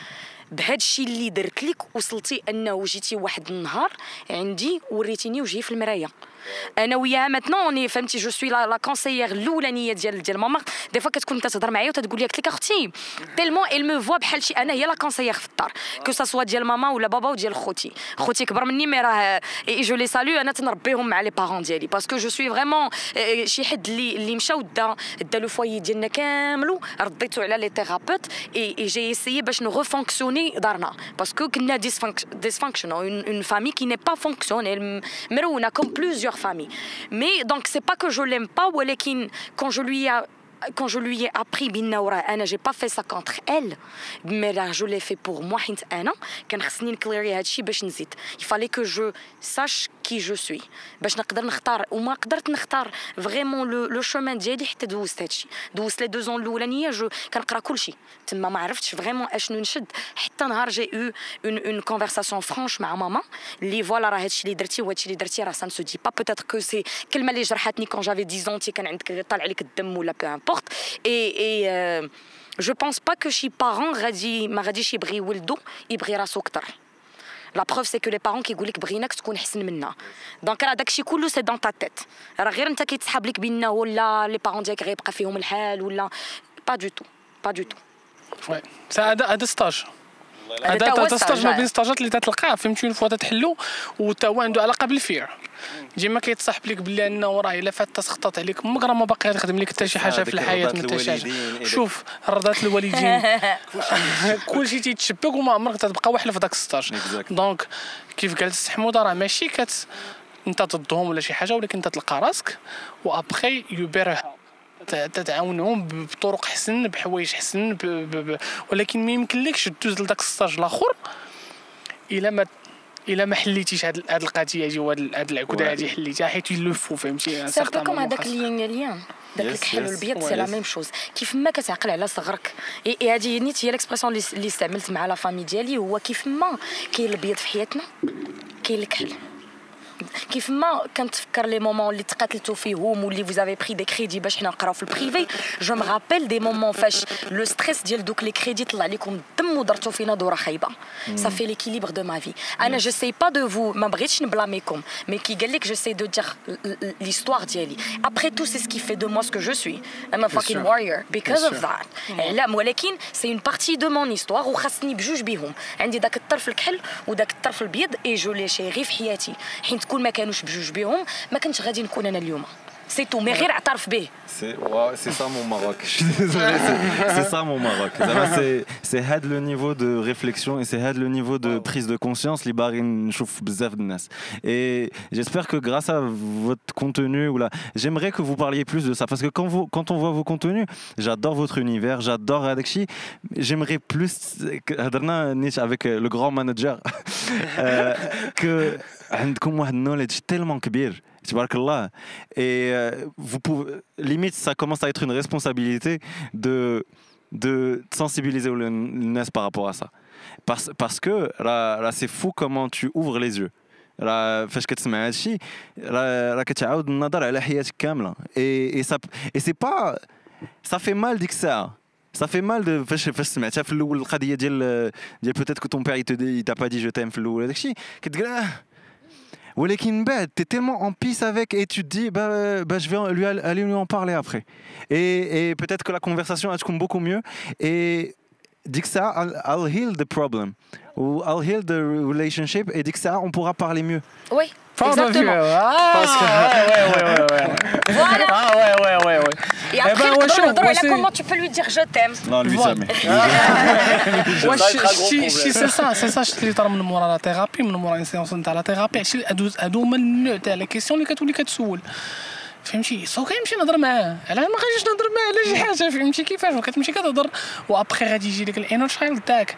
بهذا الشيء اللي درت لك وصلتي انه جيتي واحد النهار عندي وريتيني وجهي في المرايه انا وياها ماتنون اوني فهمتي جو سوي لا كونسيير الاولانيه ديال ديال ماما دي فوا كتكون تهضر معايا وتقول لي قلت لك اختي تيلمون ال مو فوا بحال شي انا هي لا كونسيير في الدار كو سا سوا ديال ماما ولا بابا وديال خوتي خوتي كبر مني مي راه اي جو لي سالو انا تنربيهم مع لي بارون ديالي باسكو جو سوي فريمون شي حد اللي اللي مشى ودا دا لو فوايي ديالنا كاملو رديتو على لي ثيرابيوت اي اي جي اسيي باش نو ريفونكسيوني دارنا باسكو كنا ديسفانكشن اون فامي كي ني با فونكسيونيل مرونه كوم بلوزيور mais donc, c'est pas que je l'aime pas, ou quand je lui ai quand je lui ai appris j'ai pas fait ça contre elle, mais là, je l'ai fait pour moi, Il fallait que je sache qui je suis. باش نقدر نختار وما قدرت نختار فريمون لو شومان ديالي حتى دوزت هادشي. دوزت لي دو زون الأولانية جو كنقرأ كلشي. تما ما عرفتش vraiment اشنو نشد حتى نهار جي où une une conversation franche مع ماما اللي voilà راه هادشي اللي درتي وهادشي اللي درتي راه ça ne se dit pas peut-être que c'est كلمة اللي جرحتني quand j'avais 10 ans كان عندك طالع عليك الدم ولا peu importe et et je pense pas que شي parents غادي ما غاديش يبغي ولدو يبغي راسو كتر la preuve c'est que les parents كيقول لك بغيناك تكون احسن منا donc راه داكشي كله c'est dans ta tête راه غير انت كيتسحب لك بانه لا les parents ديالك غيبقى فيهم الحال ولا با دو تو با دو تو
وي هذا هذا stage
هذا
هذا
تا هو
هذا stage ما
stage.
بين stage ات اللي تتلقاه فهمتي؟ une fois تتحلو وتا هو عنده علاقة بال fear. ديما كيتصاحب لك بلي أنه راه إلا فات تسخطات عليك أمك راه ما باقي تخدم لك حتى شي حاجة في
الحياة
ما حتى شي حاجة.
الوالدين، إليك.
شوف رضات الوالدين. كلشي تيتشبك وما عمرك تتبقى واحد في داك ال stage
Exact.
donc كيف قالت السي حمودة؟ راه ماشي كت انت ضدهم ولا شي حاجة ولكن انت تلقى راسك وابخي يو بيرها تتعاونهم بطرق حسن بحوايج حسن ب... ب... ب... ولكن ما يمكنلكش دوز لذاك الستاج الآخر إلا ما إلا ما حليتيش هاد هاد القضية هادي وهاد هاد العقده هادي حليتها حيت لو فو فهمتي؟
سي كوم هذاك ليان ليان داك الكحل. والبيض سي لا ميم شوز كيف ما كتعقل على صغرك. هذه نيت هي ليكسبرسيون اللي اللي استعملت مع لا فامي ديالي هو كيف ما كاين البيض في حياتنا كاين الكحل. كيف ما كنتفكر لي مومون اللي تقاتلتوا فيهم واللي vous avez pris des crédits باش حنا نقراو في البريفي جو me rappelle des moments فاش لو ستريس ديال دوك لي كريدي طلع لكم الدم ودرتوا فينا دوره خايبه ça fait l'équilibre de ma vie انا جو سي با دو فو ما بغيتش نبلاميكم مي كي قال لك جو سي دو دير l'histoire ديالي après tout c'est ce qui fait de moi ce que je suis I'm a fucking warrior because of that اعلام ولكن سي اون بارتي دو مون histoire وخاصني بجوج بيهم عندي داك الطرف الكحل وداك الطرف البيض اي جو لي شيري في حياتي حين تكون ما كانوش بجوج بيهم ما كنتش غادي نكون انا اليوم سي تو مي غير اعترف به
C'est ouais, c'est ça mon Maroc. Je suis désolé, c'est- c'est ça mon Maroc. Zama, C'est c'est had le niveau de réflexion et c'est had le niveau de prise de conscience. Les barines chauffent bzaf de nas. Et j'espère que grâce à votre contenu ou là, j'aimerais que vous parliez plus de ça parce que quand vous quand on voit vos contenus, j'adore votre univers, j'adore Adekshi. J'aimerais plus que هضرنا نيت avec euh, le grand manager euh, que عندكم واحد knowledge tellement كبير تبارك الله et euh, vous pouvez limite ça commence à être une responsabilité de de sensibiliser le NES par rapport à ça parce, parce que là, là c'est fou comment tu ouvres les yeux راه فاش كتسمع هادشي راه راه كتعاود النظر على حياتك كامله اي اي سا اي سي با سا في مال ديك الساعه Ça fait mal de فاش فاش سمعتها في الاول القضيه ديال ديال peut-être que ton père il te dit il t'a pas dit je t'aime في الاول هذاك الشيء كتقول Walekin bad, t'es tellement en pisse avec et tu te dis, bah, bah je vais lui, aller lui en parler après. Et, peut-être que la conversation, elle se beaucoup mieux. Et dit que ça, I'll, I'll, heal the problem. Ou I'll heal the relationship. Et dit que ça, on pourra parler mieux.
Oui.
Exactement.
Ah, Parce que... ouais, ouais, ouais, ouais,
ouais.
Ah, ouais, ouais, ouais, ouais.
Et
Eh
après,
c'est-
comment tu peux lui dire je t'aime.
non lui
Voilà.
jamais.
Problème.
سي سا سي سا شتي اللي طرا من مورا لا ثيرابي من مورا انسيونس نتاع لا ثيرابي عرفتي هادو هما النوع تاع les questions اللي كتولي كتسول فهمتي so كيمشي نهضر معاه علاه ما غاديش نهضر معاه على شي حاجة فهمتي كيفاش وكتمشي كتهضر وابخي غادي يجي لك ال inner child تاعك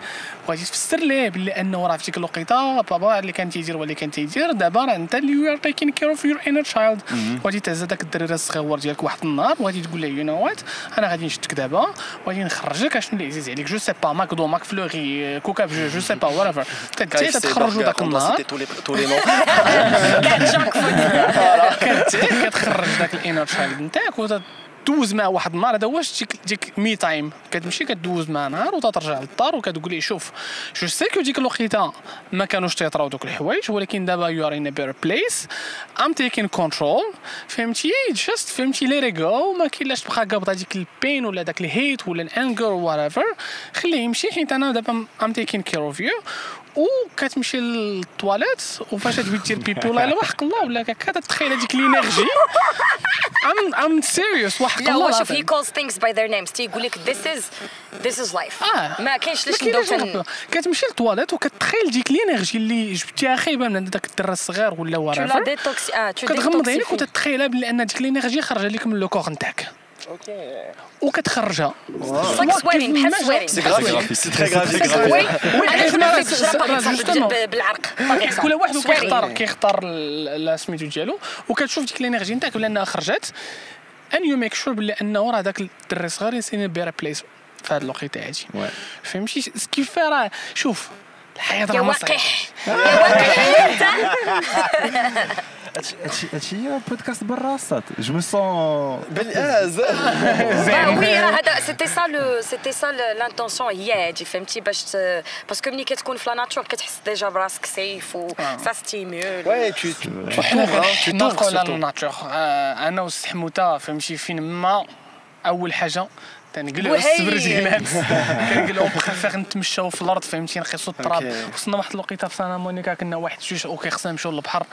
وغادي تفسر ليه؟ بلي أنه راه في ديك الوقيته بابا اللي كان تيدير واللي كان تيدير. دابا راه أنت اللي you are taking care of your inner child وغادي تعزى داك الدريره الصغيور ديالك واحد النهار وغادي تقول له you know what أنا غادي نشدك دابا وغادي نخرجك اشنو اللي عزيز عليك. je sais pas McDo McFlurry Coca je je sais pas
Guys, c'est
تخرجوا داك النهار. كتخرج داك ال inner child نتاعك وتدوز مع واحد النهار هذا واش ديك ديك me time كتمشي كدوز مع نهار وترجع للدار وكتقول ليه شوف je sais que ديك الوقيته ما كانوش تيطراو دوك الحوايج ولكن دابا you are in better place I'm taking control فهمتي؟ just فهمتي لي جو ما كاين لاش تبقى قابضه ديك ال pain ولا داك ال hate ولا ال anger whatever خليه يمشي حيت أنا دابا I'm taking care of you وكتمشي للطواليت وفاش تبغي دير pipi ولا لا وحق الله ولا هكا تتخيل هذيك l'énergie I'm I'm serious وحق الله
شوف he calls things by their names. تيقول لك is this is life.
آه.
ما كاينش نبداو تن
ربما. كتمشي للطواليت وكتخيل ديك l'énergie اللي جبتيها خايبه من عند داك الدرا الصغير ولا
détoxi ah
كتغمض عينيك وتتخيلها بلي أن ديك l'énergie خارجه لك من le corps نتاعك. وكتخرجها.
like sweating بحال أنا
راه justement.
exemple بالعرق.
كل واحد. كيختار كيختار سميتو ديالو وكتشوف ديك ال énergie نتاعك بلي أنها خرجت. and you make sure بلي أنه راه داك الدري الصغير is in better place في هذا الوقيتة هادي. فهمتي؟ كيف راه شوف الحياة
يا
راه صعيبة.
وقح
هادشي هادشي هي بودكاست برا الساط جو مو سون
بال- آه، ز-
Ah oui راه هذا سيتي سا لو سيتي سا لانتونسيون هي هادي فهمتي باش ت- باسكو ملي كتكون في لا ناتور كتحس ديجا براسك سيف و سا ستيمول
Ouais, tu tu
وحنا
t'ouvres, hein, tu
كنحنوق
t'ouvres
على
surtout.
الناتور آه، انا والسحموته فهمتي فين ما اول حاجه تنقلعوا
وهي.
السبرجينات كنقلعوا بريفير نتمشاو في الأرض فهمتي؟ نقيسوا التراب. وصلنا واحد الوقيتة في سانا مونيكا كنا واحد جوج وكيخصنا نمشيو للبحر.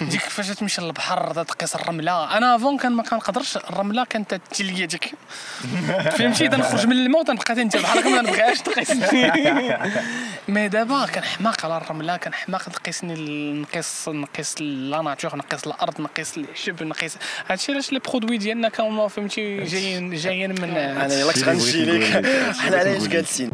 ديك فاش تمشي للبحر تقيس الرملة. أنا أفون كان ما كنقدرش الرملة كانت تجي ليا ديك فهمتي؟ تنخرج من الماء وتنبقى تنجر بحال ما نبغيهاش تقيسني مي دابا كنحماق على الرملة كنحماق نقيسني ال- نقيس نقيس لا ناتور نقيس الأرض نقيس العشب نقيس هادشي علاش لي برودوي ديالنا كانوا فهمتي جايين جايين من
أنا يلاك غنجي لك حنا علاش جالسين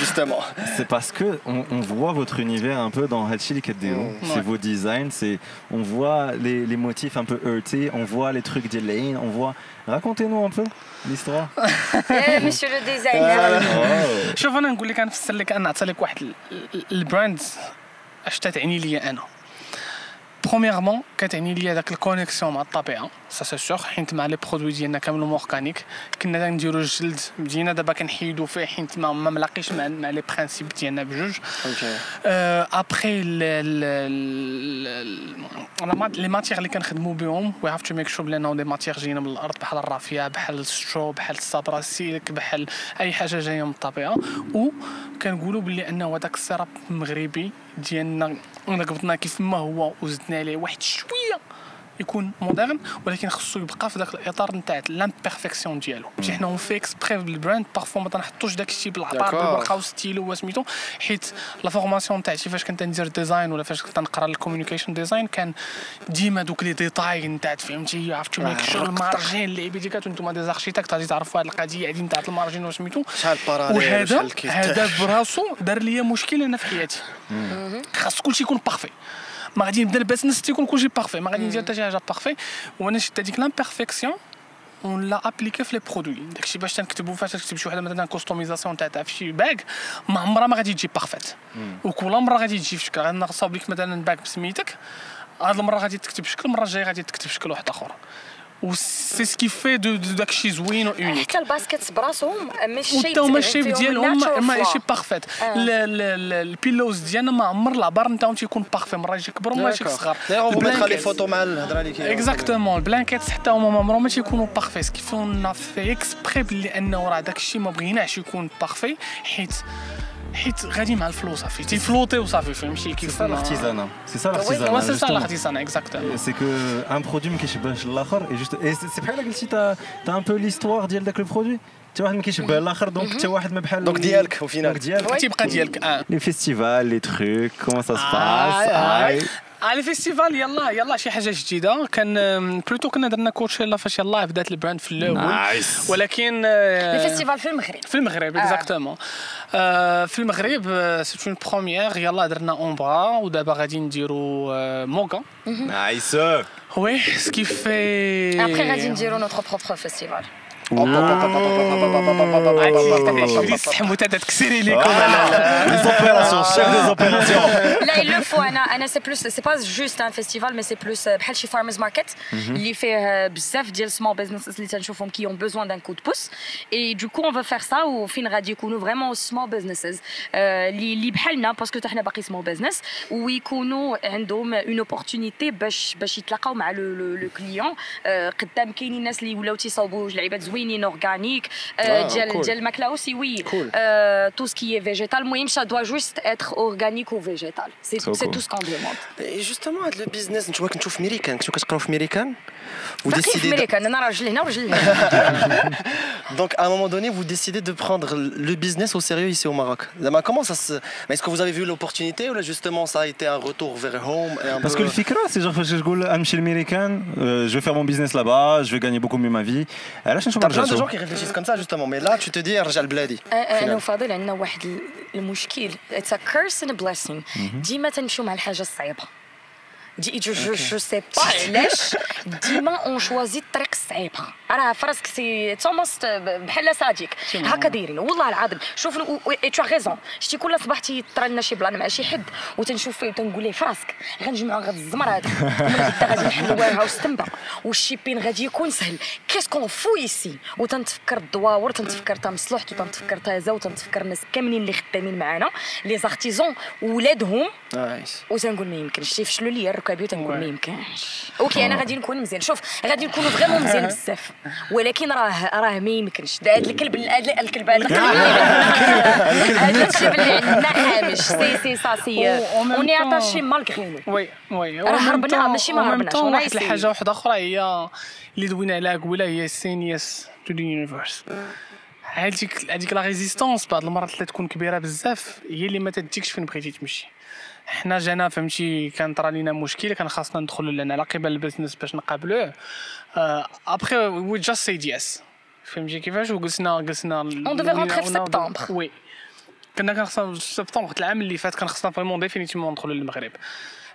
justement.
C'est parce que on, on voit votre univers un peu dans Hachi Kadeo. C'est
Ouais.
vos designs, c'est on voit les, les motifs un peu heurtés, on voit les trucs d'Elaine, on voit. Racontez-nous un peu l'histoire.
Eh, monsieur le designer.
Oh.
شوف انا نقول لك نفسر لك انا نعطي لك واحد ال- ال- البراند اش تعني ليا انا برومييرمون كتعني ليا داك الكونيكسيون مع الطبيعه سا سي سور حيت مع لي برودوي ديالنا كاملين اورغانيك كنا نديرو الجلد بدينا دابا كنحيدو فيه حيت ما, ملاقيش مع مع les principes ديالنا بجوج après les matières اللي كنخدموا بهم we have to make sure بلي des matières جايين من الأرض بحال ال raphia بحال ال straw بحال الصبرا ال silk بحال اي حاجة جاية من الطبيعه و كنقولوا باللي انه هذاك السيراب المغربي ديالنا ركبطنا كيف ما هو وزدنا عليه واحد شوية. يكون moderne ولكن خصو يبقى في ذاك الإطار نتاع l'imperfection ديالو. ماشي حنا on fait exprès ب ال brand parfois ما تنحطوش داك الشيء بالعطار. بالورقة وستيلو وسميتو حيت la formation تاعتي فاش كنت ندير design ولا فاش كنت نقرا ال communication design كان ديما دوك les détails نتاع فهمتي؟ you have to make ال margin اللي بيديك أنتم des architectes غادي تعرفوا هذه القضية هذه نتاع ال margin وسميتو
شحال parallèle
وهذا هذا براسو دار لي مشكل أنا في حياتي. خاص كلشي يكون parfait ما غادي نبدا ال business تيكون كلشي parfait ما غادي ندير حتى شي حاجة parfait وأنا شفت هذيك l'imperfection on l'a appliquée في les produits داكشي باش تنكتبوا فاش تكتب شي وحده مثلا customisation تاع تاع في شي bag ما عمرها ما غادي تجي parfaite وكل مره غادي تجي في شكل غادي نصاوب لك مثلا bag بسميتك هاد المره غادي تكتب شكل المره الجايه غادي تكتب شكل واحد اخر و c'est ce qui fait de de داكشي زوين و unique
حتى ال baskets براسهم مش
وتا هما ال shape ديالهم ماشي parfaites
آه.
ال pillows ديالنا ما عمر العبار نتاعهم تيكون parfait مره يجي كبر مره يجي صغار
d'ailleurs
les.
photos مع الهضره اللي كاينة
exactement ال blanket حتى هما ما عمرهم ما تيكونوا parfait ce qu'on fait exprès بلي انه راه داك الشيء ما بغيناش يكون parfait حيت حيت غادي مع الفلوس صافي تيفلوتي وصافي فهمتي كيف
ça l'artisanat. C'est ça
هو
l'artisanat.
سي سا l'artisanat exactement
C'est que un produit ما كيشبهش الآخر et c'est c'est بحال قلتي تا تا un peu l'histoire ديال داك ال produit حتى واحد ما كيشبه الآخر donc حتى واحد ما بحال
donc ديالك.
donc ديالك
تيبقى ديالك آه
les festivals les trucs comment ça
آه، آه. على ال festival يلا يلا شي حاجة جديدة كان plutôt كنا درنا Coachella فاش يلا بدات ال brand في الأول
nice.
ولكن آه،
ال festival في المغرب
في المغرب
آه.
exactement في المغرب c'est une première يلا درنا اونبرا ودابا غادي نديرو آه، MOGA
Nice.
وي سكي في
ابخي غادي نديرو نوتر بروبر فيستيفال
السحموته تكسري ليكم
Les opérations, chef des opérations.
لا il le faut انا انا سي بلوس سي با جوست ان فيستيفال مي سي بلوس بحال شي فارمرز ماركت اللي فيه بزاف ديال سمول بزنسز اللي تنشوفهم كي اون بوزوان دان كود بوس اي دو كو اون فو فير سا وفين غادي يكونوا فريمون سمول بزنسز اللي اللي بحالنا باسكو حنا باقي سمول بزنس ويكونوا عندهم اون اوبورتونيتي باش باش يتلاقاو مع لو لو كليون قدام كاينين الناس اللي ولاو تيصاوبوا جوج لعيبات زوينين اورغانيك ديال
cool.
ديال الماكله اوسي وي
Cool.
tout ce qui est végétal المهم ça doit juste être organique ou végétal c'est
So
c'est
cool.
tout ce qu'on demande
جوستومون هذا البيزنس نتوما كنتو في ميريكان كنتو كتقراو في ميريكان
باقي في
décidez de-
امريكا انا راجل هنا وراجل هنا
Donc à un moment donné, vous décidez de prendre le business au sérieux ici au Maroc. Zama, Comment ça se... Mais Est-ce que vous avez vu l'opportunité ou là justement ça a été un retour vers home et un
Parce
peu...
que le fikra, c'est genre, je go chez l'américain, euh, je vais faire mon business là-bas, je vais gagner beaucoup mieux ma vie. Et là,
Plein de gens qui réfléchissent comme ça justement, mais là tu te dis Arjal Bladi.
أنا وفاضل عندنا واحد ال- المشكل اتس ا كيرس اند بليسينغ ديما تنمشيو مع الحاجة الصعيبه دي جو جو جو سي با علاش ديما اون شوازي الطريق الصعيبه راه فراسك سي توماس بحال صاديق هكا دايرين والله العظيم شوف t'as raison شتي كل صباح تيطرى لنا شي plan مع شي حد وتنشوف فيه وتنقول ليه فراسك غنجمعوا غد الزمر هذا غادي نحلوا warehouse تما و ال shipping غادي يكون سهل qu'est-ce qu'on fout ici وتنتفكر الدواور تنتفكر تا مصلحت وتنتفكر تازا وتنتفكر الناس كاملين اللي خدامين معانا les artisans ولادهم. وتنقول ما يمكنش تيفشلوا ليا الركابي وتنقول ما. يمكنش okay أنا غادي نكون مزيان شوف غادي نكونوا vraiment مزيان بزاف ولكن راه راه ما يمكنش هذا الكلب هذا الكلب هذا هذا الكلب اللي عندنا حامش سي سي سا سي اوني اتاشي مالغري نو
وي وي
راه هربنا، ماشي ما هربناش،
واحد. الحاجة واحدة أخرى هي اللي دوينا عليها قبيله هي سينيس تو ذا يونيفرس هذيك هذيك لا ريزيستونس بعض المرات اللي تكون كبيره بزاف هي اللي ما تديكش فين بغيتي تمشي حنا جانا فهمتي كان طرا لينا مشكل كان خاصنا ندخلوا لنا على قبل البزنس باش نقابلوه. après we just said yes فهمتي كيفاش؟ وجلسنا جلسنا
devait rentrer في سبتمبر.
oui كنا كان خصنا في سبتمبر العام اللي فات كان خصنا vraiment définitivement ندخلوا للمغرب.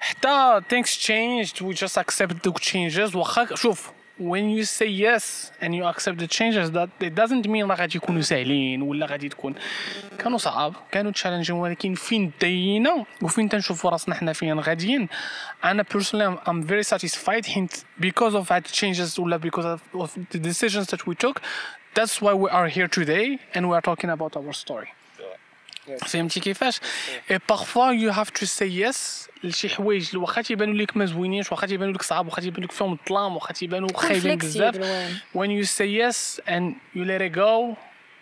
حتى things changed we just accept the changes. واخا شوف when you say yes and you accept the changes that it doesn't mean راه غادي يكونوا ساهلين ولا غادي تكون كانوا صعاب كانوا تشالنجين ولكن فين دينا وفين تنشوفوا راسنا حنا فين غاديين انا personally I'm, I'm very satisfied حيت because of that changes ولا because of, of the decisions that we took that's why we are here today and we are talking about our story فهمتي كيفاش et parfois you have to say yes لشي حوايج اللي واخا تيبانوا لك ما زوينينش واخا تيبانوا لك صعاب واخا تيبانوا لك فيهم الظلام واخا تيبانوا خايبين بزاف you say yes and you let it go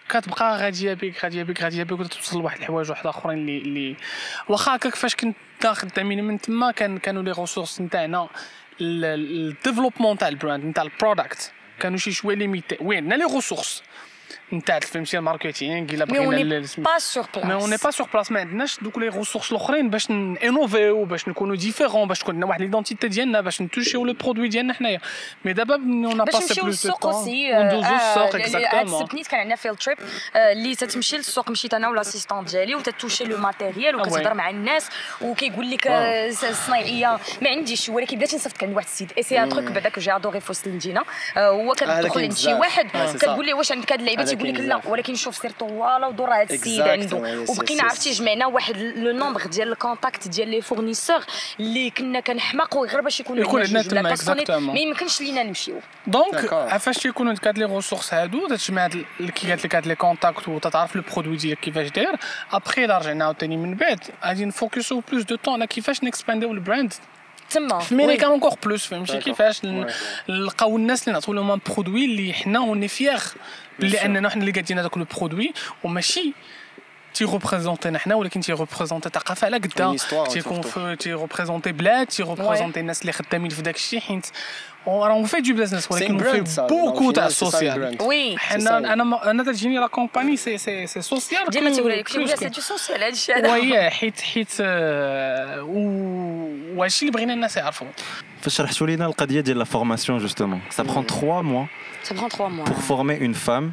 كتبقى غاديه بك غاديه بك غاديه بك وتوصل لواحد الحوايج واحد آخرين اللي اللي واخا هكاك فاش كنت خدامين من تما كان كانوا les ressources نتاعنا. ال développement تاع ال brand نتاع ال product كانوا شي شوية limités ouais؟ عندنا les ressources نتاع فهمتي ال
marketing الا
بغينا
pas sur place
mais on pas sur place ما عندناش donc les ressources الأخرين باش انوفيو باش نكونوا différents باش تكون عندنا واحد l'identité ديالنا باش نتوشيو le produit ديالنا حنايا. mais دابا
on
passe plus
de
temps
aussi
وندوزو السوق
هاد
اكزاكتومون
السبت نيت كان عندنا field trip اللي تتمشي للسوق مشيت أنا وال assistante ديالي وتتوشي le matériel
oui.
وكتهضر مع الناس وكيقول لك آه، الصنايعيه ما عنديش ولكن بدات نصيفط كان واحد السيد. et c'est un truc بعدا que j'ai adoré في وسط المدينة. آه، هو كتدخل عند شي. واحد
آه،
كتقول ليه واش عندك هاد اللعيبة؟
هذا
تيقول لك لا. ولكن شوف سير طوالة ودور هاد السيد عنده وبقينا عرفتي جمعنا واحد le nombre ديال ال contacts ديال les fournisseurs اللي كنا كنحماقوا غير باش يكونوا
يكون عندنا تما.
ما يمكنش لينا نمشيو
دونك
D'accord.
فاش تيكونوا هاد لي ريسورس هادو تجمع كي قالت لك هاد لي كونتاكت وتتعرف لو برودوي ديالك كيفاش داير ابخي الا رجعنا عاوتاني من بعد غادي نفوكسو بلوس دو طون على كيفاش نكسبانديو البراند
تما
في ميريكان اونكور بلوس فهمتي. كيفاش. نلقاو الناس اللي نعطيو لهم ان برودوي اللي حنا اوني فيغ بلي اننا حنا اللي قادين هذاك لو برودوي وماشي تي ريبريزونتينا حنا ولكن تي ريبريزونتي ثقافه على قدا
Une histoire,
تيكون
surtout.
في تي ريبريزونتي بلاد تي ريبريزونتي الناس اللي خدامين في داك الشيء حيت راه في دو بزنس ولكن
brand,
في
ça.
بوكو
Au
تاع
final, c'est ça, le
السوسيال
brand.
وي
حنا انا ما- انا تجيني لا كومباني سي سي سي سوسيال
ديما تيقول لك
plus
تيقول
que-
سي دو سوسيال هذا الشيء هذا
وهي حيت حيت آه، و- وهادشي اللي بغينا الناس يعرفوا
فاش شرحتوا لينا القضيه ديال لا فورماسيون جوستومون سا برون 3 mois
ça prend trois mois.
pour former une femme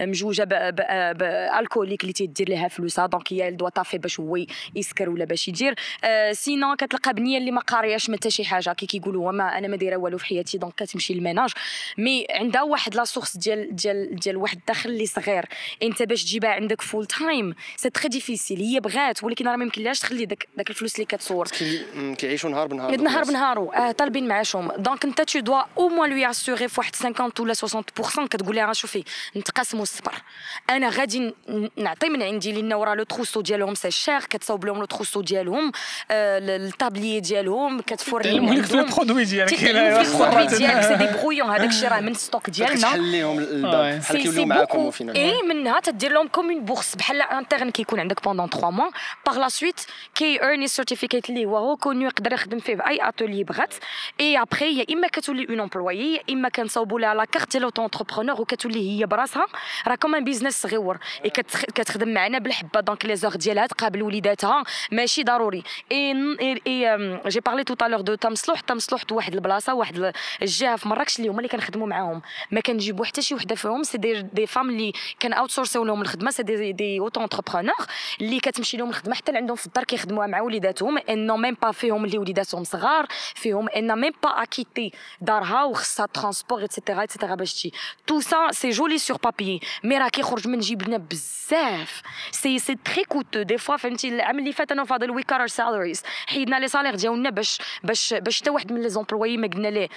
مجوجه بالكوليك اللي تيدير لها فلوسها دونك هي دوا طافي باش هو يسكر ولا باش يدير. سينون كتلقى بنية اللي ما قارياش حتى شي حاجة. كي كيقولوا ما أنا ما دايرة والو في حياتي دونك كتمشي للميناج. مي عندها واحد لا سورس ديال ديال ديال واحد الدخل اللي صغير. أنت باش تجيبها عندك فول تايم سي تري ديفيسيل هي بغات ولكن راه ما يمكنلهاش تخلي داك داك الفلوس اللي كتصور.
كيعيشوا نهار بنهار.
نهار بنهارو آه طالبين معاشهم. دونك أنت تو دوا أو موان لوي اسيغي في واحد 50 ولا 60% كتقول لها شوفي نتقاسموا الصبر أنا غادي نعطي من عندي لأن ورا le trousseau ديالهم c'est cher كتصاوب لهم le trousseau ديالهم آه ال tablier ديالهم كتفوري
تعلموا لك في ال produit ديالك
تيتعلموا في ال produit ديالك c'est des brouillons هذاك الشيء راه من stock ديالنا.
كتحل لهم الباب بحال كيوليو معاكم
اي منها تدير لهم comme une bourse بحال intern كيكون عندك pendant 3 mois par la suite كي ايرني certificate اللي هو reconnu يقدر يخدم فيه بأي اتولي بغات. اي ابخي يا إما كتولي un employé يا إما كنصاوبوا لها la carte ديال auto-entrepreneur وكتولي هي براسها. راه comme un business صغيور إي كتخ- كتخدم معنا بالحبة donc les heures ديالها تقابل وليداتها ماشي ضروري. et et, j'ai parlé tout à l'heure de تمصلوح تمصلوح واحد البلاصة واحد الجهة في مراكش اللي هما اللي كنخدموا معاهم. ما كنجيبوا حتى شي وحدة فيهم c'est des des femmes اللي كان اوت سورسيو لهم الخدمة c'est des des auto-entrepreneurs اللي كتمشي لهم الخدمة حتى عندهم في الدار كيخدموها مع وليداتهم on a même pas فيهم اللي وليداتهم صغار فيهم n'a même pas quitté دارها وخصها ترونسبور ايتترا ايتترا باش تجي. تو سا سي جولي سور بابي مي راه كيخرج من جيبنا بزاف. سي سي تري كوتو دي فوا فهمتي العام اللي فات أنا وفاضل وي كارر سالاريز حيدنا لي سالير ديالنا باش باش باش حتى واحد من لي زومبلويي ما قلنا ليه.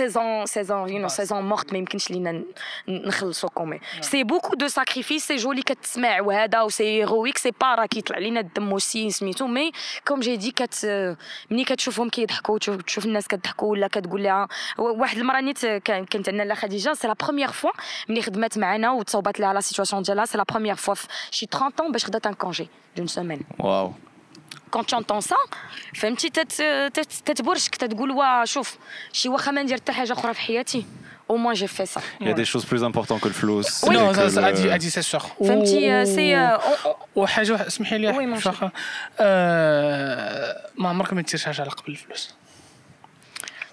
saison saison you know saison morte ما يمكنش لينا ن- نخلصوا كومي سي بوكو دو ساكريفيس سي جولي كتسمع وهذا و سي هيرويك سي با راه كيطلع لينا الدم وسي سميتو مي كوم جي دي كت ملي كتشوفهم كيضحكوا تشوف تشوف الناس كتضحكوا ولا كتقول لها واحد المره نيت كان- كانت عندنا لا خديجه سي لا بروميير فوا ملي خدمات معنا وتصوبات لها لا سيتواسيون ديالها سي لا بروميير فوا في شي 30 ans باش خدات ان كونجي دون سيمين
واو
Tu entends ça فهمتي تت تت تتبرشك تتقول وا شوف شي واخا ما ندير حتى حاجة أخرى في حياتي أو موان جي في سا
Il y a des choses plus importantes que le flow. le-
هادي سي سور
فهمتي سي
وحاجه اسمحي لي ما عمرك ما ديرش حاجة على قبل الفلوس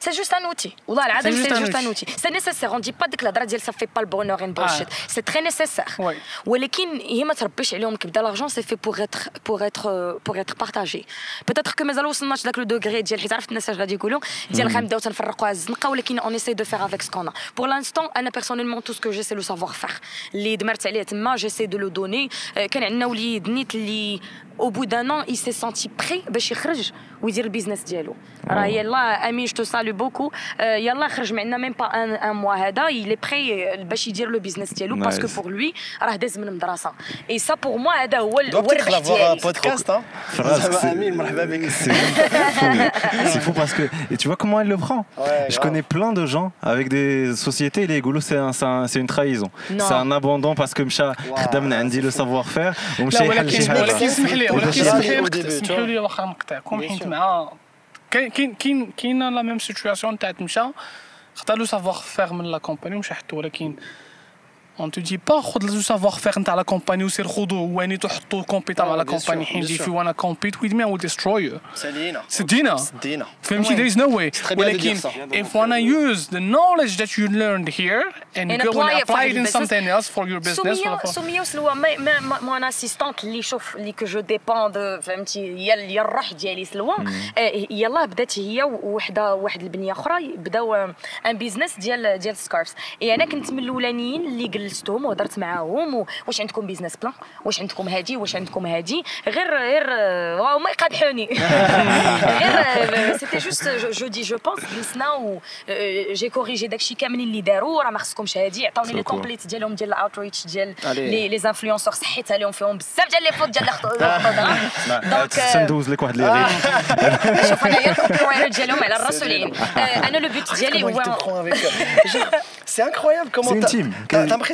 C'est juste un outil.
C'est
juste,
juste un
outil. C'est
nécessaire.
On ne dit pas que la drague, ça ne fait pas le bonheur et le ah. bullshit.
C'est
très nécessaire. Oui. Mais l'argent, c'est fait pour être, pour être, euh, pour être partagé. Peut-être que mes allos sont match le degré. Je mhm. sais on essaie de faire avec ce qu'on a. Pour l'instant, personnellement, tout ce que j'ai, c'est le savoir-faire. Les j'essaie de le donner. Euh, au bout d'un an, il s'est senti prêt pour sortir ou dire le business. Alors, ah. là, Ami, je te salue ان اي سي سونتي بري باش يخرج ويدير البيزنس ديالو راه يلا امين جو سالو بوكو آه، يلا خرج معنا ميم با ان ان موا هذا يلي بري باش يدير لو بيزنس ديالو باسكو
Nice.
بور لوي راه داز من المدرسه اي سا بور موا هذا هو ال-
doit
هو
peut-être
الربح
avoir un
ديالي
podcast hein
Phrase,
زعما
c'est-
امين مرحبا بك
C'est fou. C'est fou parce que. Et tu vois comment elle le prend
Ouais,
Je
grave.
connais plein de gens avec des sociétés, les goulots, c'est un- c'est un- c'est une trahison.
Non.
C'est un abandon parce que مشى خدم عندي le savoir-faire ومشى
لا
يحل شي
ولكن
حاجة.
ولكن اسمح لي ولكن
باش
اسمح لي
نرجع
نقطع-
au début,
اسمحوا
tu
لي واخا نقطعكم
Bien
حيت
sûr.
مع كاين كاين كاين la même situation تاع مشى خدا le savoir-faire من la compagnie ومشى حطو ولكن on te dit pas خذ le savoir-faire نتاع la compagnie وسير خذوه هو نيتو حطوه compete مع la
compagnie
you wanna compete with me I will destroy you
سالينا
سدينا
سدينا
فهمتي there is no way.
Très bien de
ولكن if wanna use the knowledge that you learned here and
And
go
apply
and apply it in something else for your business
سمية ما- mon assistante اللي شوف اللي que je dépends فهمتي هي هي الروح ديالي سلوى يلاه بدات هي وحده واحد البنيه أخرى بداو un business ديال ديال scarves et أنا كنت من الاولانيين اللي جلستهم وهضرت معاهم واش عندكم business plan واش عندكم هادي؟ واش عندكم هادي؟ غير غير آه، واو ما يقادحوني. غير c'était juste je dis je pense جلسنا و j'ai corrigé داكشي كاملين اللي داروا راه ما خصكمش هادي عطاوني
les.
templates ديالهم ديال ال outreach
ديال.
les les influenceurs صحيت عليهم فيهم بزاف ديال les fautes ديال الهضره donc
تندوز لك واحد لي ريت
شوف أنا هي ال copywriter ديالهم على الرسولين آه، أنا le but ديالي هو
prend avec eux. Genre, C'est incroyable comment
C'est
t'as
intime.
t'as- t'as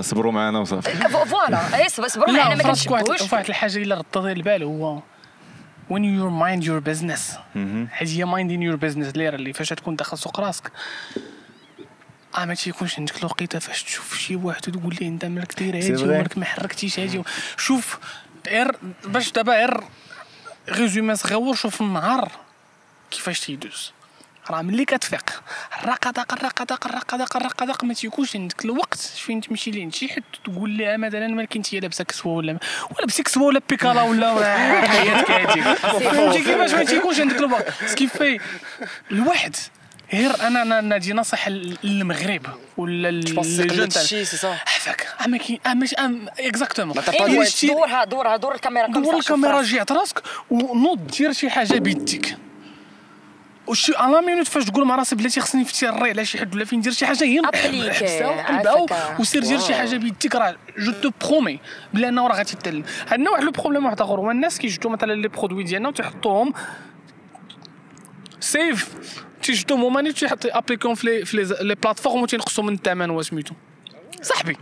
صبروا معنا وصافي.
voilà. اي صبروا معنا ما كنشبوش
واحد الحاجة الا ردت البال هو when you mind your business. حيت هي minding your business. اللي اللي فاش تكون داخل سوق راسك. آه ما تيكونش عندك الوقيتة فاش تشوف شي واحد وتقول ليه انت مالك داير هادي. ومالك ما حركتيش هادي شوف غير باش دابا غير résumé صغيور شوف النهار كيفاش تيدوز. راه ملي كتفيق. الرقدق الرقدق الرقدق الرقدق ما تيكونش عندك الوقت فين تمشي لعند شي حد تقول لها مثلا ما كنتي لابسة كسوة ولا ولا لبسي كسوة ولا بيكالا ولا حياتك هاديك فهمتي كيفاش ما تيكونش عندك الوقت؟ سكيفي الواحد غير أنا أنا نادي نصيحه للمغرب ولا
Je pense que c'est
لي جون
le شيء c'est ça.
عفاك اما كي اكزاكتومون
dit-
دورها دورها دور الكاميرا
دور الكاميرا. جات راسك ونوض دير شي حاجة بيديك وشي الا مينوت فاش تقول مع راسك بلاتي خصني نفتري على شي حد ولا فين ندير شي حاجة هي
أبليك،
حبسها
عافاك.
وقلبها وسير دير شي حاجة بيديك راه جو تو برومي بلي أنه راه غادي تتعلم عندنا واحد لو بروبليم واحد آخر هو الناس كيجبدوا مثلا لي برودوي ديالنا وتيحطوهم سيف تيجبدوهم هما تيحط ابليكون في لي لي- بلاتفورم وتينقصوا من الثمن وسميتو. صاحبي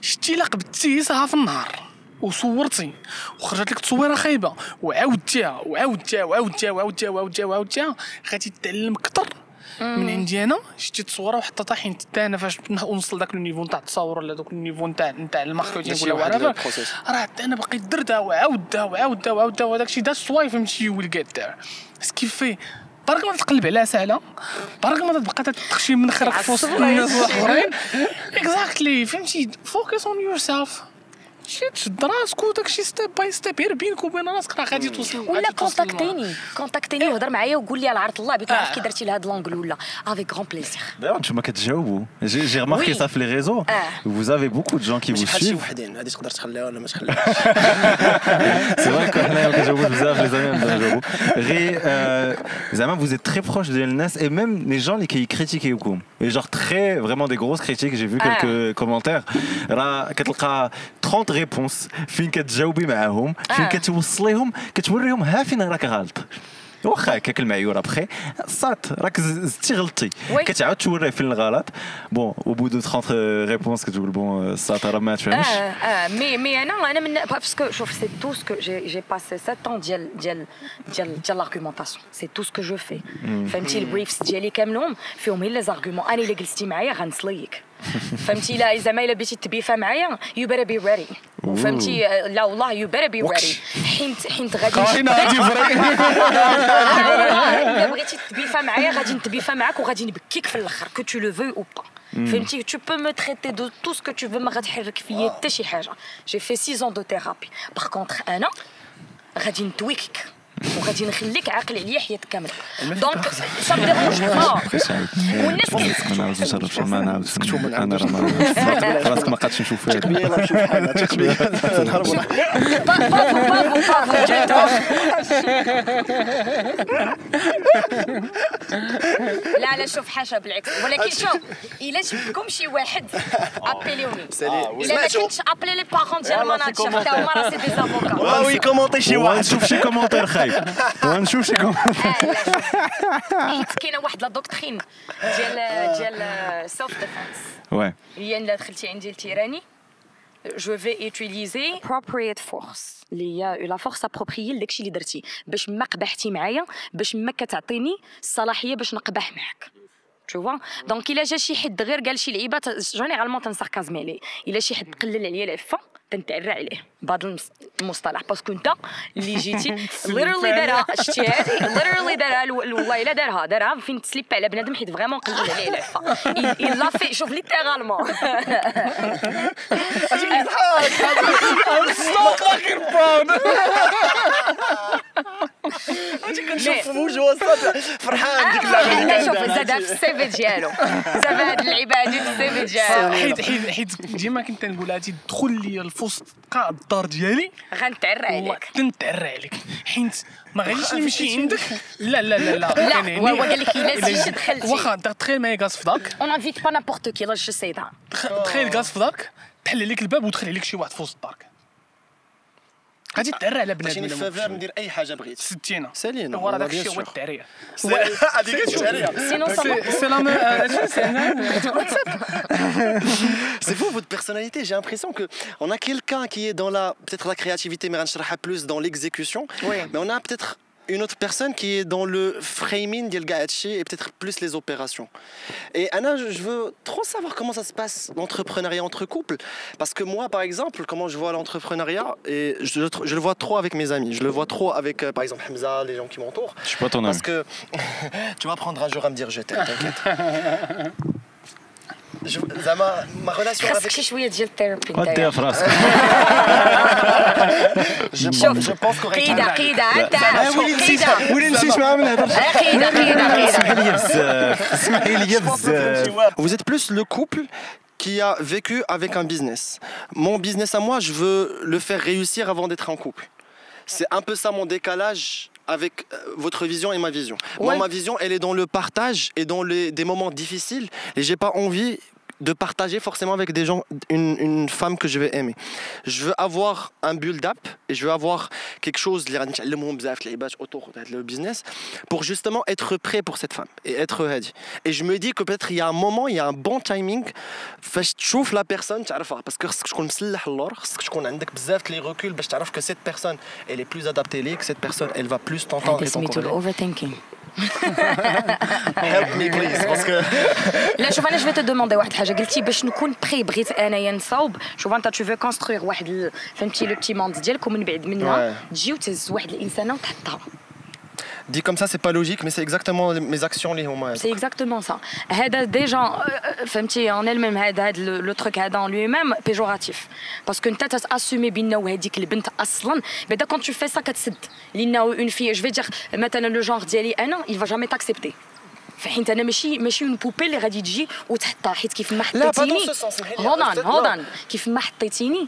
شتي الا قبضتي ساعه في النهار. وصورتي وخرجت لك تصويره خايبة. وعاودتيها وعاودتيها وعاودتيها وعاودتيها وعاودتيها وعاودتيها. غادي تعلم أكثر من عندي أنا. شتي تصويره وحطيتها حين حتى أنا فاش نوصل داك ال niveau نتاع التصاور ولا داك ال niveau نتاع نتاع ال
marketing
ولا. ال
process.
راه حتى أنا بقيت درتها وعاودتها وعاودتها وعاودتها وهذاك الشيء that's why فهمتي you will get there كيف برك ما تقلب على سهلة. برك ما تبقى تخشي من خرك في وسط الناس الآخرين. exactly فهمتي؟ focus on yourself شي تشد راسك وداكشي ستيب باي ستيب غير بينك وبين راسك راه غادي توصل
ولا
غادي توصل
كونتاكتيني كونتاكتيني وهضر معايا وقول لي على عرض الله بغيت نعرف
آه.
كي درتي لهاد لونغل ولا افيك غون بليزير
D'ailleurs, tu m'as كتجاوبوا. J'ai j'ai remarqué
Oui.
ça sur les réseaux.
Ah.
Vous avez beaucoup de gens qui
ماشي
vous
بحال شي
suivent.
وحدين هذه تقدر تخليها ولا ما تخليهاش
C'est vrai que كنجاوبوا بزاف les amis كنجاوبوا. غير euh, زعما vous êtes très proche de Elnas et même les gens qui critiquent وكم. Et genre très vraiment des grosses critiques, j'ai vu
Ah.
quelques commentaires. راه كتلقى 30 réponses فين كتجاوبي معاهم؟ فين
Ah.
كتوصليهم؟ كتوريهم ها فين راك غلط. واخا هكاك المعيور ابخي صات راك زدتي غلطتي. كتعاود توريه فين الغلط. bon au bout de 30 réponses كتقول bon صات راه ما تفهمش.
آه آه مي مي أنا أنا من parce que شوف c'est tout ce que j'ai j'ai passé 7 ans ديال ديال ديال ديال l'argumentation c'est tout ce que je fais فهمتي ال preuves ديالي كاملهم فيهم غير les arguments أنا الا جلستي معايا غنسليك فهمتي؟ لا زعما إلا بغيتي تبيفا معايا you better be ready وفهمتي آه، لا والله you better be ready حيت حيت غادي
غادي
الا بغيتي تبيفا معايا غادي نتبيفا معاك وغادي نبكيك في الآخر que tu le veuilles ou pas فهمتي؟ Tu peux me traiter de tout ce que tu veux ما غتحرك فيا حتى شي حاجة. j'ai fait 6 ans de thérapie. Par contre أنا غادي ندويكك وغادي نخليك عاقل عليا حياتك كاملة. donc ça dérange pas والناس
ما نعاودش نشرف ما نعاودش أنا راه ما راسك ما قادش نشوف فيها
بافو بافو بافو لا لا شوف حاشا بالعكس. ولكن شوف إلا جبتكم شي واحد ابيليوني إلا ما كنتش ابلي لي بارون ديال المناجر حتى هما راه سي دي افوكا
وي كومونتي شي واحد
ونشوف شي كومونتير خايب. ونشوف شي
حيت كاينة واحد لا دوكترين ديال ديال سيلف ديفense
Ouais.
هي الا دخلتي عندي التيراني. جو في utiliser appropriate force. اللي هي لا فورس ابروبريي لداكشي اللي درتي. باش ما قبحتي معايا باش ما كتعطيني الصلاحية باش نقبح معاك. Tu vois? donc الا جا شي حد غير قال شي لعيبة généralement تنساركازمي عليه. الا شي حد قلل عليا العفة. تنتعرى عليه بهذا المصطلح. parce que انت اللي جيتي literally دارها شتي هادي. literally دارها والله الا دارها. دارها فين تسليب على بنادم حيت vraiment قلل عليه العفه الا في شوف littéralement
كنشوف وجه وسط فرحان ديك اللعبه اللي
لا شوف زادها في السيفي ديالو زاد هاد اللعيبه هادي في السيفي ديالو
حيت حيت حيت ديما كنت نقول هادي دخل لي الفوسط قاع الدار ديالي
غنتعرى عليك
تنتعرى عليك حيت ما غاديش نمشي عندك لا لا لا لا
لا
كان
هو قال لك الا
جيت-
دخلتي
واخا تخيل معايا غاز في دارك
اون انفيت با نابورت كي لا جو سي ذا
تخ- تخيل غاز في دارك تحل عليك الباب ودخل عليك شي واحد في وسط الدارك غادي تعرى على بنادم
عطيني
إلا ما
فافور
كنتش-
ندير اي حاجه بغيت
ستينه
سالينا
هو راه
والله
داك الشيء
bien
هو
sûr.
التعريه
هذيك التعريه
سينو سا
سي سي لا مي- شنو سي
C'est vous, votre personnalité. J'ai l'impression que on a quelqu'un qui est dans la peut-être la créativité, mais غنشرحها plus dans l'exécution.
Oui.
Mais on a peut-être une autre personne qui est dans le framing d'El et peut-être plus les opérations. Et Anna, je veux trop savoir comment ça se passe l'entrepreneuriat entre couples. Parce que moi, par exemple, comment je vois l'entrepreneuriat, et je, le vois trop avec mes amis. Je le vois trop avec, euh, par exemple, Hamza, les gens qui m'entourent.
Je suis pas ton ami.
Parce que tu vas prendre un jour à me dire je t'aime, t'inquiète. Je- Zama, ma relation
خاصك
avec
شي شويه ديال الثيرابي
وديها في راسك
Je,
شوف
je pense correctement.
قيده قيده انت
وين نسيت
قيده
وين نسيت معاه ما نهضرش
قيده قيده
اسمحي
قيده
لي بزاف اسمحي لي بزاف
Vous êtes plus le couple qui a vécu avec un business. Mon business à moi, je veux le faire réussir avant d'être en couple. C'est un peu ça mon décalage avec euh, votre vision et ma vision. Moi, ma vision, elle est dans le partage et dans les, des moments difficiles. Et j'ai pas envie de partager forcément avec des gens une, une, femme que je vais aimer. Je veux avoir un build-up et je veux avoir quelque chose, autour le business, pour justement être prêt pour cette femme et être ready. Et je me dis que peut-être il y a un moment, il y a un bon timing, je trouve la personne, parce que je connais je connais les reculs, ben, je que cette personne, elle est plus adaptée, que cette personne, elle va plus t'entendre
هذا
et
سميتو
t'encourager.
الاوفر ثينكينغ
Help me please parce que
لا شوف انا جو تو دوموندي واحد الحاجه قلتي باش نكون بري بغيت انايا نصاوب شوف انت تو فو كونستروير واحد ال- فهمتي لو بتي موند ديالك ومن بعد منها
Ouais.
تجي وتهز واحد الانسانه وتحطها
dit comme ça c'est pas logique mais c'est exactement les- mes actions les هما
C'est exactement ça. هذا déjà euh, فهمتي en elle-même هذا هذا le, le truc هذا en lui-même péjoratif parce que انت تاسومي بانه هذيك البنت اصلا بعدا quand tu fais ça كتسد لانه une fille je vais dire مثلا le genre ديالي انا il va jamais t'accepter في حين انا ماشي ماشي اون بوبي اللي غادي تجي وتحطها حيت كيف ما
لا، pas
حطيتيني
dans ce sens، سمحي لي،
هولدان
peut-être
هولدان كيف ما حطيتيني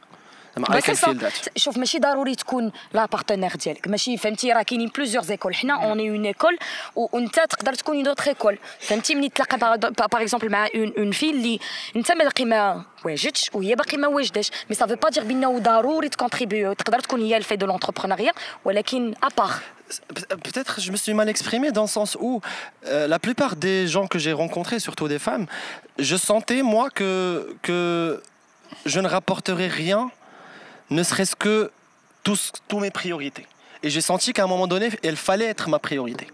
مع حمزه زعما اي
بس
كان
سا
فيل ذات
شوف ماشي ضروري تكون لا بارتنير ديالك ماشي فهمتي راه كاينين بلوزيور زيكول حنا اون اون ايكول وانت تقدر تكون اون اوتر ايكول فهمتي ملي تلاقى باغ اكزومبل مع اون اون في اللي انت ما باقي ما واجدش وهي باقي ما واجداش مي سافو با دير بانه ضروري تكونتريبيو تقدر تكون هي الفي دو لونتربرونيا ولكن ابار
Peut-être je me suis mal exprimé dans le sens où euh, la plupart des gens que j'ai rencontrés, surtout des femmes, je sentais moi que, que je ne rapporterais rien, ne serait-ce que tous, tous mes priorités. Et j'ai senti qu'à un moment donné, elle fallait être ma priorité.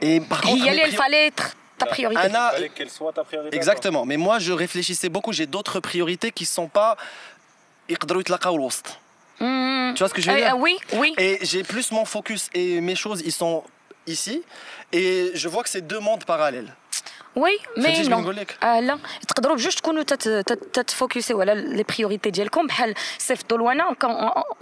Et par contre, y
fallait être ta priorité.
Anna, il fallait
qu'elle soit ta priorité.
Exactement. Mais moi, je réfléchissais beaucoup. J'ai d'autres priorités qui ne sont pas.
Mmh.
Tu vois ce que je veux
euh,
dire
euh, Oui, oui.
Et j'ai plus mon focus et mes choses, ils sont ici. Et je vois que c'est deux mondes parallèles.
oui
mais non؟
آه لا تقدروا بجوج تكونوا تت- تت- تتفوكسيو على les priorités ديالكم بحال سيف دول وأنا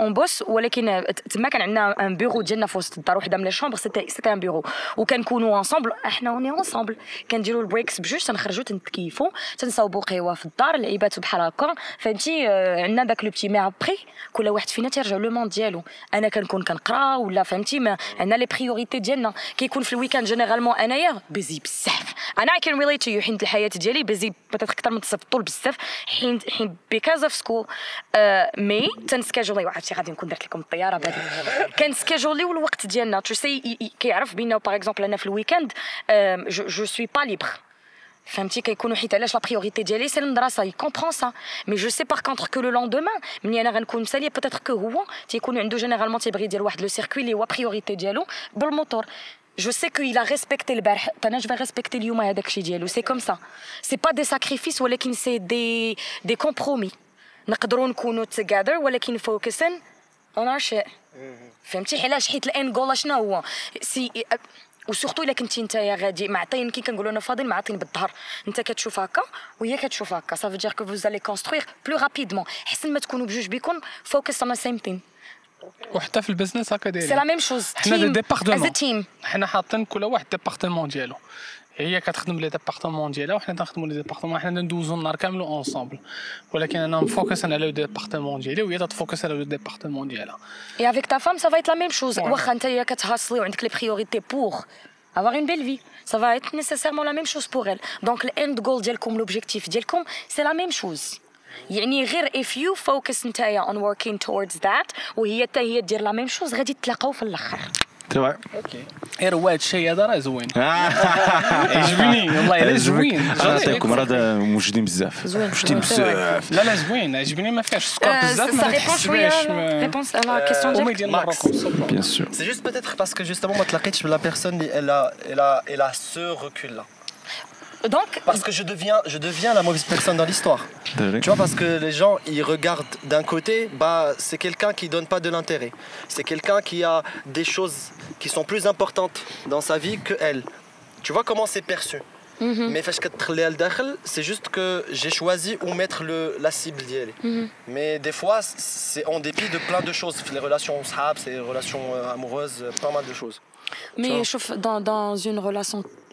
on bosse ولكن تما كان عندنا un bureau ديالنا في وسط الدار وحده من les chambres c'était c'était un bureau وكنكونوا ensemble إحنا on est ensemble كنديروا ال breaks بجوج تنخرجوا تنتكيفوا تنصاوبوا قهوه في الدار لعيبات بحال هكا فهمتي عندنا داك le petit mais après كل واحد فينا تيرجع le monde ديالو أنا كنكون كنقرا ولا فهمتي عندنا les priorités ديالنا كيكون في ال week-end généralement انايا busy بزاف أنا I can relate to you حيت الحياة ديالي busy بتات أكثر من تصف الطول بزاف حيت حيت because of school mais تن schedule ي. وعرفتي غادي نكون درت لكم الطيارة بعد كن schedule ي الوقت ديالنا. tu sais كيعرف بينا par exemple أنا في ال week-end je suis pas libre فهمتي؟ كيكونوا حيت علاش la priorité ديالي؟ c'est المدرسة il comprend ça مي جو سي باغ كونتر كو لو لوندومان ملي أنا غنكون مساليه بوتيتر كو هو تيكون عنده جينيرالمون تيبغي يدير واحد لو سيركوي اللي هو بريوريتي ديالو بالموتور. جو سي كو a respecté البارح أنا جو ريسبكتي اليوم هذاك الشيء ديالو سي كوم سا سي با دي ساكريفيس ولكن سي دي دي كومبرومي نقدروا نكونوا together ولكن فوكسن اون اور شيء فهمتي علاش حيت الان جول شنو هو سي وسورتو الا كنتي نتايا غادي معطين كي كنقولوا أنا فاضل معطين بالظهر انت كتشوف هكا وهي كتشوف هكا صافي دير que vous allez construire plus rapidement حسن ما تكونوا بجوج بيكون focus the same thing.
وحتى في ال business هكا
c'est la
دايرين
même chose
حنا
des
départements
team
حنا حاطين كل واحد département ديالو هي كتخدم les départements ديالها وحنا تنخدموا les départements حنا ندوزو النهار كامل ensemble ولكن أنا م focus على le département ديالي وهي تت focus على le département ديالها
ta femme, ça va être la même chose.
Ouais.
واخا نتايا كت hustle ي وعندك les priorités pour avoir une belle vie. Ça va être nécessairement la même chose pour elle. Donc le end goal ديالكم l'objectif ديالكم c'est la même chose. يعني غير if you focus نتايا on working towards that وهي حتى هي دير la même chose غادي تلاقاو في الأخر.
غير هو هذا الشيء هذا راه زوين. عجبني والله إلا زوين.
نعطيكم راه موجودين بزاف.
زوين،
موجودين
زوين،
بزاف.
لا لا زوين. عجبني ما فيهاش سكور
Euh,
بزاف ما ما-
à la question
امي
ديالك.
مروكو
بيان سور
juste peut-être parce que justement, moi, تلاقيتش personne, elle a, elle a, elle a ce recul-là.
Donc,
parce que je deviens, je deviens la mauvaise personne dans l'histoire. Tu vois, parce que les gens, ils regardent d'un côté, bah, c'est quelqu'un qui donne pas de l'intérêt. C'est quelqu'un qui a des choses qui sont plus importantes dans sa vie que elle. Tu vois comment c'est perçu. Mhm. Mais c'est juste que j'ai choisi où mettre le, la cible d'elle. Mhm. Mais des fois, c'est en dépit de plein de choses. Les relations les relations euh, amoureuses, pas mal de choses.
Mais dans, dans une relation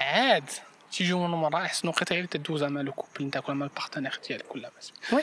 عاد تيجيو من وقيته هي اللي تدوزها مع le couple نتاعك ولا مع ال partenaire ديالك ولا
oui.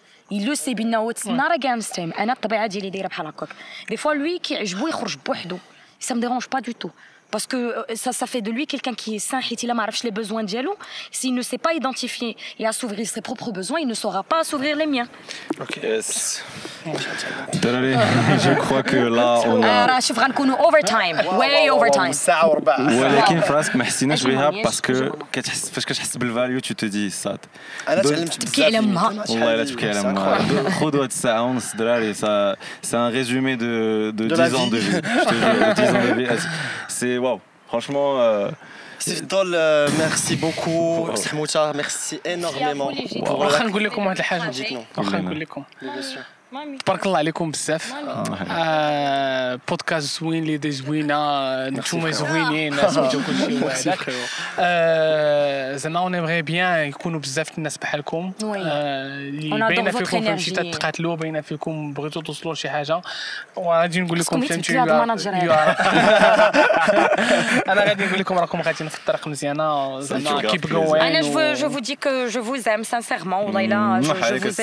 sait بانه اتس نار اغينست هيم أنا الطبيعه ديالي دايرة بحال هكاك. دي فوا لوي كيعجبو يخرج بوحدو. Me dérange pas du tout. parce que euh, ça, ça fait de lui quelqu'un qui est sain حيت الا ما عرفش les besoins ديالو s'il ne sait pas identifier et assouvir ses propres besoins il ne saura pas assouvir les miens
Yes. الدراري جو كخوا كو لا اون
آه، راه شوف غنكونوا اوفر تايم واي اوفر تايم
ساعه وربع
ولكن في راسك ما حسيناش
أجمل،
بها
يا
باسكو
أجمل.
كتحس فاش كتحس بالفاليو تو تو دي صاد
انا
دو-
تعلمت
تبكي على أمها.
والله الا تبكي على امها خذوا هاد الساعه ونص دراري سا سي ان ريزومي دو دو
De la
10 ans de
vie.
vie je te jure 10 ans de vie c'est waouh. Franchement. Euh...
Merci beaucoup.
Moucha,
merci énormément. Pour... تبارك الله عليكم بزاف. آه بودكاست زوين لي دي زوينه نتوما زوينين سميتو كلشي وهذاك آه، زعما on aimerait bien يكونوا بزاف الناس بحالكم. آه، اللي
باينة
فيكم فهمتي. تتقاتلوا باينة فيكم بغيتوا توصلوا لشي حاجة. وغادي نقول لكم فهمتي أنا غادي نقول لكم راكم غاديين في الطريق مزيانة. زعما
keep
going
أنا je vous dis que je vous aime sincèrement. والله إلا je,
Mwah
je
عليك
vous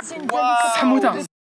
포
스 트.